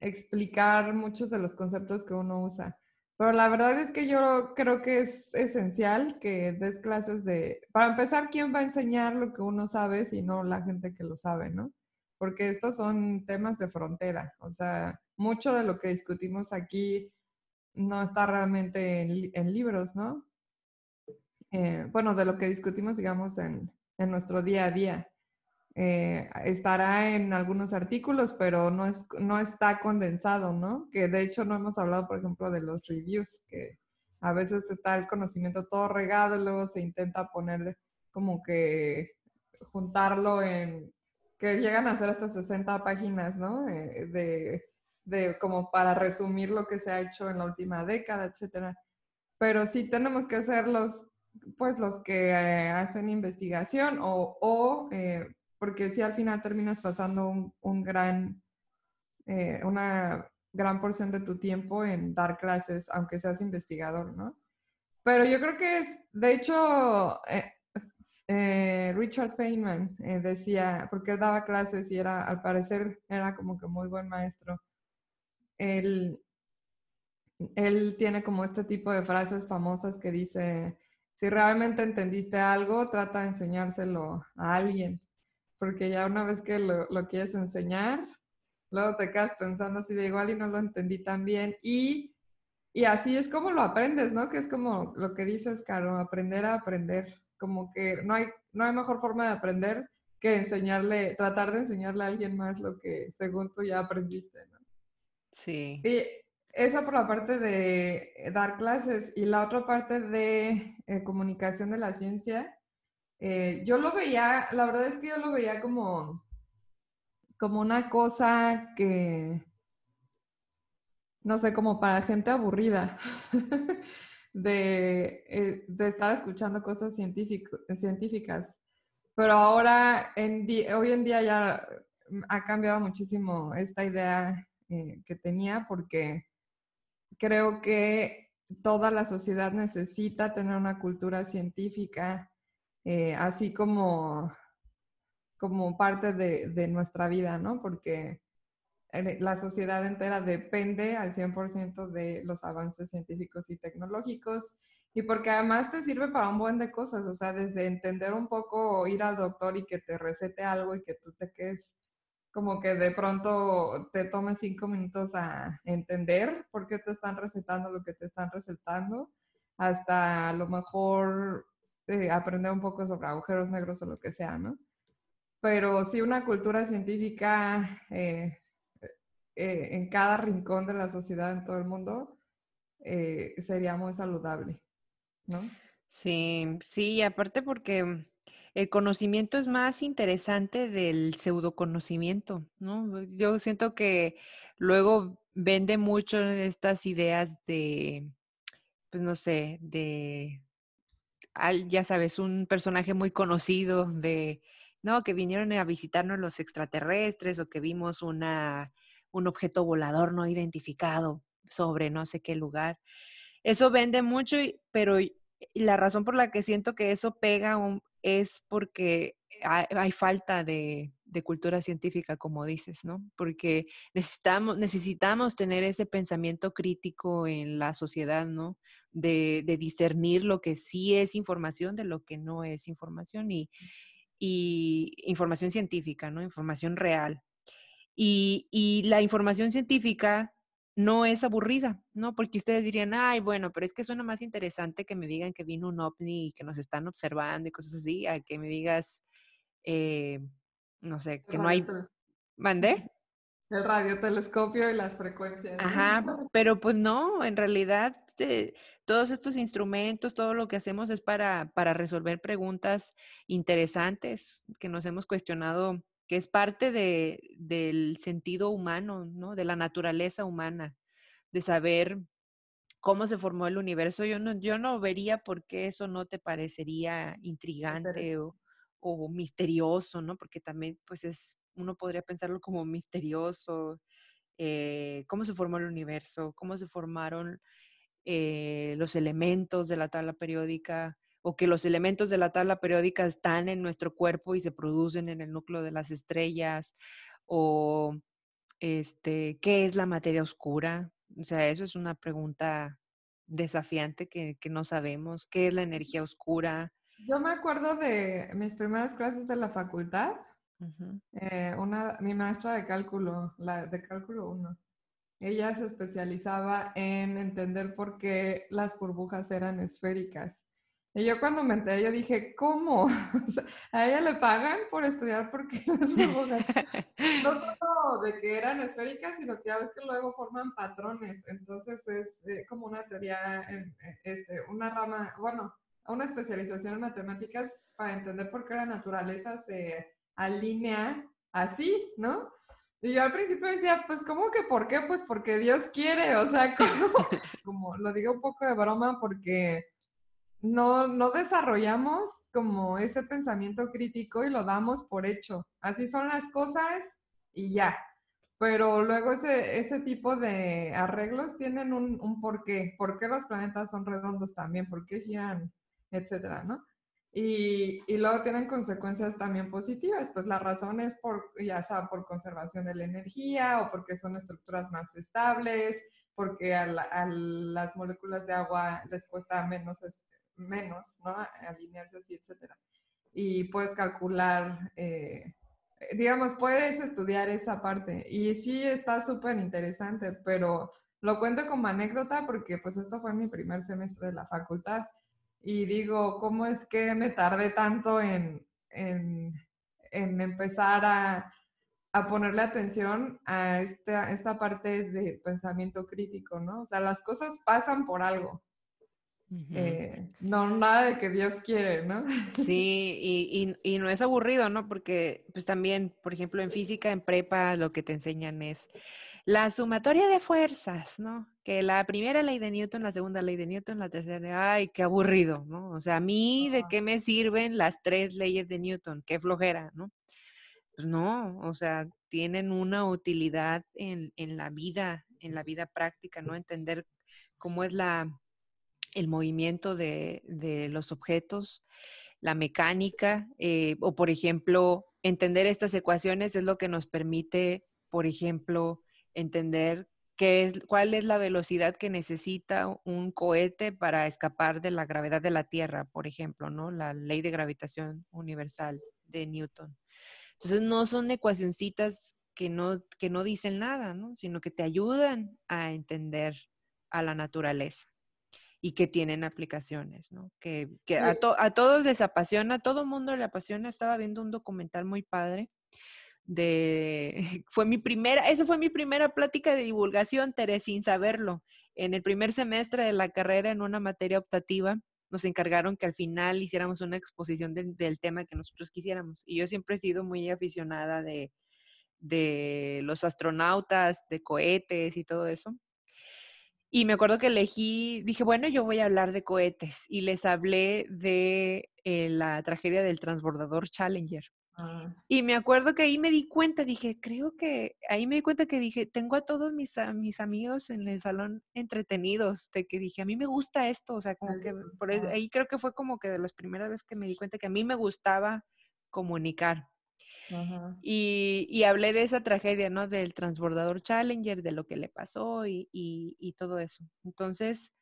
explicar muchos de los conceptos que uno usa. Pero la verdad es que yo creo que es esencial que des clases de, para empezar, ¿quién va a enseñar lo que uno sabe si no la gente que lo sabe, no? Porque estos son temas de frontera, o sea, mucho de lo que discutimos aquí no está realmente en, libros, ¿no? Eh, bueno, de lo que discutimos, digamos, en, en nuestro día a día. Eh, estará en algunos artículos, pero no, es, no está condensado, ¿no? Que de hecho no hemos hablado, por ejemplo, de los reviews, que a veces está el conocimiento todo regado luego se intenta poner como que juntarlo en, que llegan a ser hasta 60 páginas, ¿no? Eh, de, de como para resumir lo que se ha hecho en la última década, etcétera. Pero sí tenemos que ser los, pues los que eh, hacen investigación o, o eh, porque si al final terminas pasando un, gran, eh, una gran porción de tu tiempo en dar clases, aunque seas investigador, ¿no? Pero yo creo que es, de hecho, Richard Feynman decía, porque él daba clases y era, al parecer, era como que muy buen maestro él, él tiene como este tipo de frases famosas que dice, si realmente entendiste algo, trata de enseñárselo a alguien, porque ya una vez que lo, quieres enseñar, luego te quedas pensando así de igual y no lo entendí tan bien. Y, y así es como lo aprendes, ¿no? Que es como lo que dices, Caro, aprender a aprender. Como que no hay, no hay mejor forma de aprender que enseñarle, tratar de enseñarle a alguien más lo que según tú ya aprendiste, ¿no? Sí. Y esa por la parte de eh, dar clases y la otra parte de eh, comunicación de la ciencia, eh, yo lo veía, la verdad es que yo lo veía como, como una cosa que, no sé, como para gente aburrida. de, de, estar escuchando cosas científicas. Pero ahora, hoy en día ya ha cambiado muchísimo esta idea que tenía porque creo que toda la sociedad necesita tener una cultura científica, eh, así como, como parte de, nuestra vida, ¿no? Porque eh, la sociedad entera depende al 100% de los avances científicos y tecnológicos y porque además te sirve para un buen de cosas, o sea, desde entender un poco, ir al doctor y que te recete algo y que tú te quedes como que de pronto te tome cinco minutos a entender por qué te están recetando lo que te están recetando, hasta a lo mejor eh, aprender un poco sobre agujeros negros o lo que sea, ¿no? Pero sí una cultura científica eh, eh, en cada rincón de la sociedad en todo el mundo sería muy saludable, ¿no? Sí, sí, aparte porque el conocimiento es más interesante del pseudoconocimiento, ¿no? Yo siento que luego vende mucho estas ideas de, pues no sé, de, ya sabes, un personaje muy conocido de, no, que vinieron a visitarnos los extraterrestres o que vimos una, un objeto volador no identificado sobre no sé qué lugar. Eso vende mucho, pero la razón por la que siento que eso pega es porque hay, falta de, cultura científica, como dices, ¿no? Porque necesitamos, necesitamos tener ese pensamiento crítico en la sociedad, ¿no? De, discernir lo que sí es información de lo que no es información y, y información científica, ¿no? Información real. Y, y la información científica no es aburrida, ¿no? Porque ustedes dirían, ay, bueno, pero es que suena más interesante que me digan que vino un ovni y que nos están observando y cosas así, a que me digas, eh, no sé, que no hay... ¿Mandé? El radiotelescopio y las frecuencias. Ajá, pero pues no, en realidad este, todos estos instrumentos, todo lo que hacemos es para, para resolver preguntas interesantes que nos hemos cuestionado, que es parte de, del sentido humano, ¿no? De la naturaleza humana, de saber cómo se formó el universo. Yo no, yo no vería por qué eso no te parecería intrigante o, o misterioso, ¿no? Porque también, pues es, uno podría pensarlo como misterioso, eh, cómo se formó el universo, cómo se formaron eh, los elementos de la tabla periódica, o que los elementos de la tabla periódica están en nuestro cuerpo y se producen en el núcleo de las estrellas, o este, ¿qué es la materia oscura? O sea, eso es una pregunta desafiante que, que no sabemos. ¿Qué es la energía oscura? Yo me acuerdo de mis primeras clases de la facultad. Eh, una, mi maestra de cálculo, la de cálculo 1, ella se especializaba en entender por qué las burbujas eran esféricas. Y yo cuando me enteré, yo dije, ¿cómo? a ella le pagan por estudiar por qué las burbujas. No solo de que eran esféricas, sino que ya ves que luego forman patrones. Entonces es eh, como una teoría, en, este, una rama, bueno, una especialización en matemáticas para entender por qué la naturaleza se alinea así, ¿no? Y yo al principio decía, pues, ¿cómo que por qué? Pues porque Dios quiere, o sea, como, como lo digo un poco de broma porque no, no desarrollamos como ese pensamiento crítico y lo damos por hecho. Así son las cosas y ya. Pero luego ese, ese tipo de arreglos tienen un, porqué. ¿Por qué los planetas son redondos también? ¿Por qué giran etcétera, ¿no? Y, y, luego tienen consecuencias también positivas, pues la razón es por, ya sea por conservación de la energía o porque son estructuras más estables, porque a, las moléculas de agua les cuesta menos, menos ¿no? Alinearse así, etcétera. Y puedes calcular, eh, digamos, puedes estudiar esa parte. Y sí está súper interesante, pero lo cuento como anécdota porque pues esto fue mi primer semestre de la facultad y digo, ¿cómo es que me tardé tanto en, en, en empezar a, a, ponerle atención a esta, esta parte de pensamiento crítico, ¿no? O sea, las cosas pasan por algo. Eh, no nada de que Dios quiere, ¿no? Sí, y, y, y, no es aburrido, ¿no? Porque pues también, por ejemplo, en física, en prepa, lo que te enseñan es la sumatoria de fuerzas, ¿no? Que la primera ley de Newton, la segunda ley de Newton, la tercera, ay, qué aburrido, ¿no? O sea, a mí, ¿de qué me sirven las tres leyes de Newton? Qué flojera, ¿no? Pues no, o sea, tienen una utilidad en, en la vida, en la vida práctica, ¿no? Entender cómo es la, el movimiento de, los objetos, la mecánica, eh, o por ejemplo, entender estas ecuaciones es lo que nos permite, por ejemplo, entender qué es, cuál es la velocidad que necesita un cohete para escapar de la gravedad de la Tierra, por ejemplo, ¿no? La ley de gravitación universal de Newton. Entonces, no son ecuacioncitas que no, que no dicen nada, ¿no? Sino que te ayudan a entender a la naturaleza y que tienen aplicaciones, ¿no? Que, que a, a, todos les apasiona, a todo mundo le apasiona. Estaba viendo un documental muy padre de, fue mi primera, esa fue mi primera plática de divulgación, Tere, sin saberlo. En el primer semestre de la carrera, en una materia optativa, nos encargaron que al final hiciéramos una exposición del tema que nosotros quisiéramos. Y yo siempre he sido muy aficionada de, de los astronautas, de cohetes y todo eso. Y me acuerdo que elegí, dije, bueno, yo voy a hablar de cohetes y les hablé de eh, la tragedia del transbordador Challenger. Ah. Y me acuerdo que ahí me di cuenta, dije, creo que ahí me di cuenta que dije, tengo a todos mis, mis amigos en el salón entretenidos, de que dije, a mí me gusta esto, o sea, como que por ahí creo que fue como que de las primeras veces que me di cuenta que a mí me gustaba comunicar. Y, y, hablé de esa tragedia, ¿no? Del transbordador Challenger, de lo que le pasó y, y, todo eso. Entonces,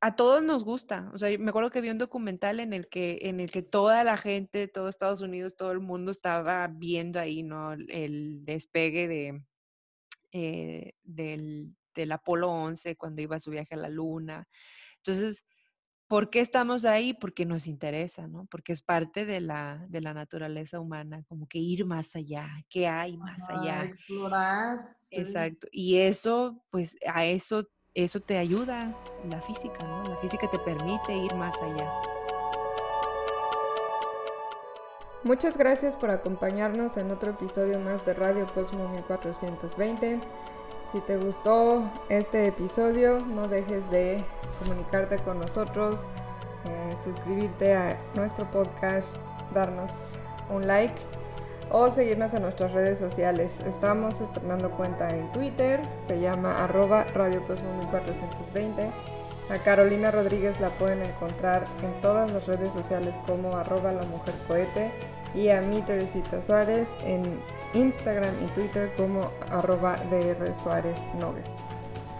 a todos nos gusta. O sea, me acuerdo que vi un documental en el que, en el que toda la gente, todo Estados Unidos, todo el mundo estaba viendo ahí, ¿no? El despegue de, eh, del, del Apolo 11 cuando iba a su viaje a la Luna. Entonces, ¿por qué estamos ahí? Porque nos interesa, ¿no? Porque es parte de la, de la naturaleza humana, como que ir más allá, ¿qué hay más allá? Explorar. Exacto. Y eso, pues a eso eso te ayuda, la física, ¿no? La física te permite ir más allá. Muchas gracias por acompañarnos en otro episodio más de Radio Cosmo 1420. Si te gustó este episodio, no dejes de comunicarte con nosotros, eh, suscribirte a nuestro podcast, darnos un like o seguirnos en nuestras redes sociales. Estamos estrenando cuenta en Twitter, se llama arroba Radio Cosmo 1420. A Carolina Rodríguez la pueden encontrar en todas las redes sociales como arroba la mujer cohete y a mí Teresita Suárez en Instagram y Twitter como arroba Suárez Nogues.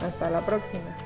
Hasta la próxima.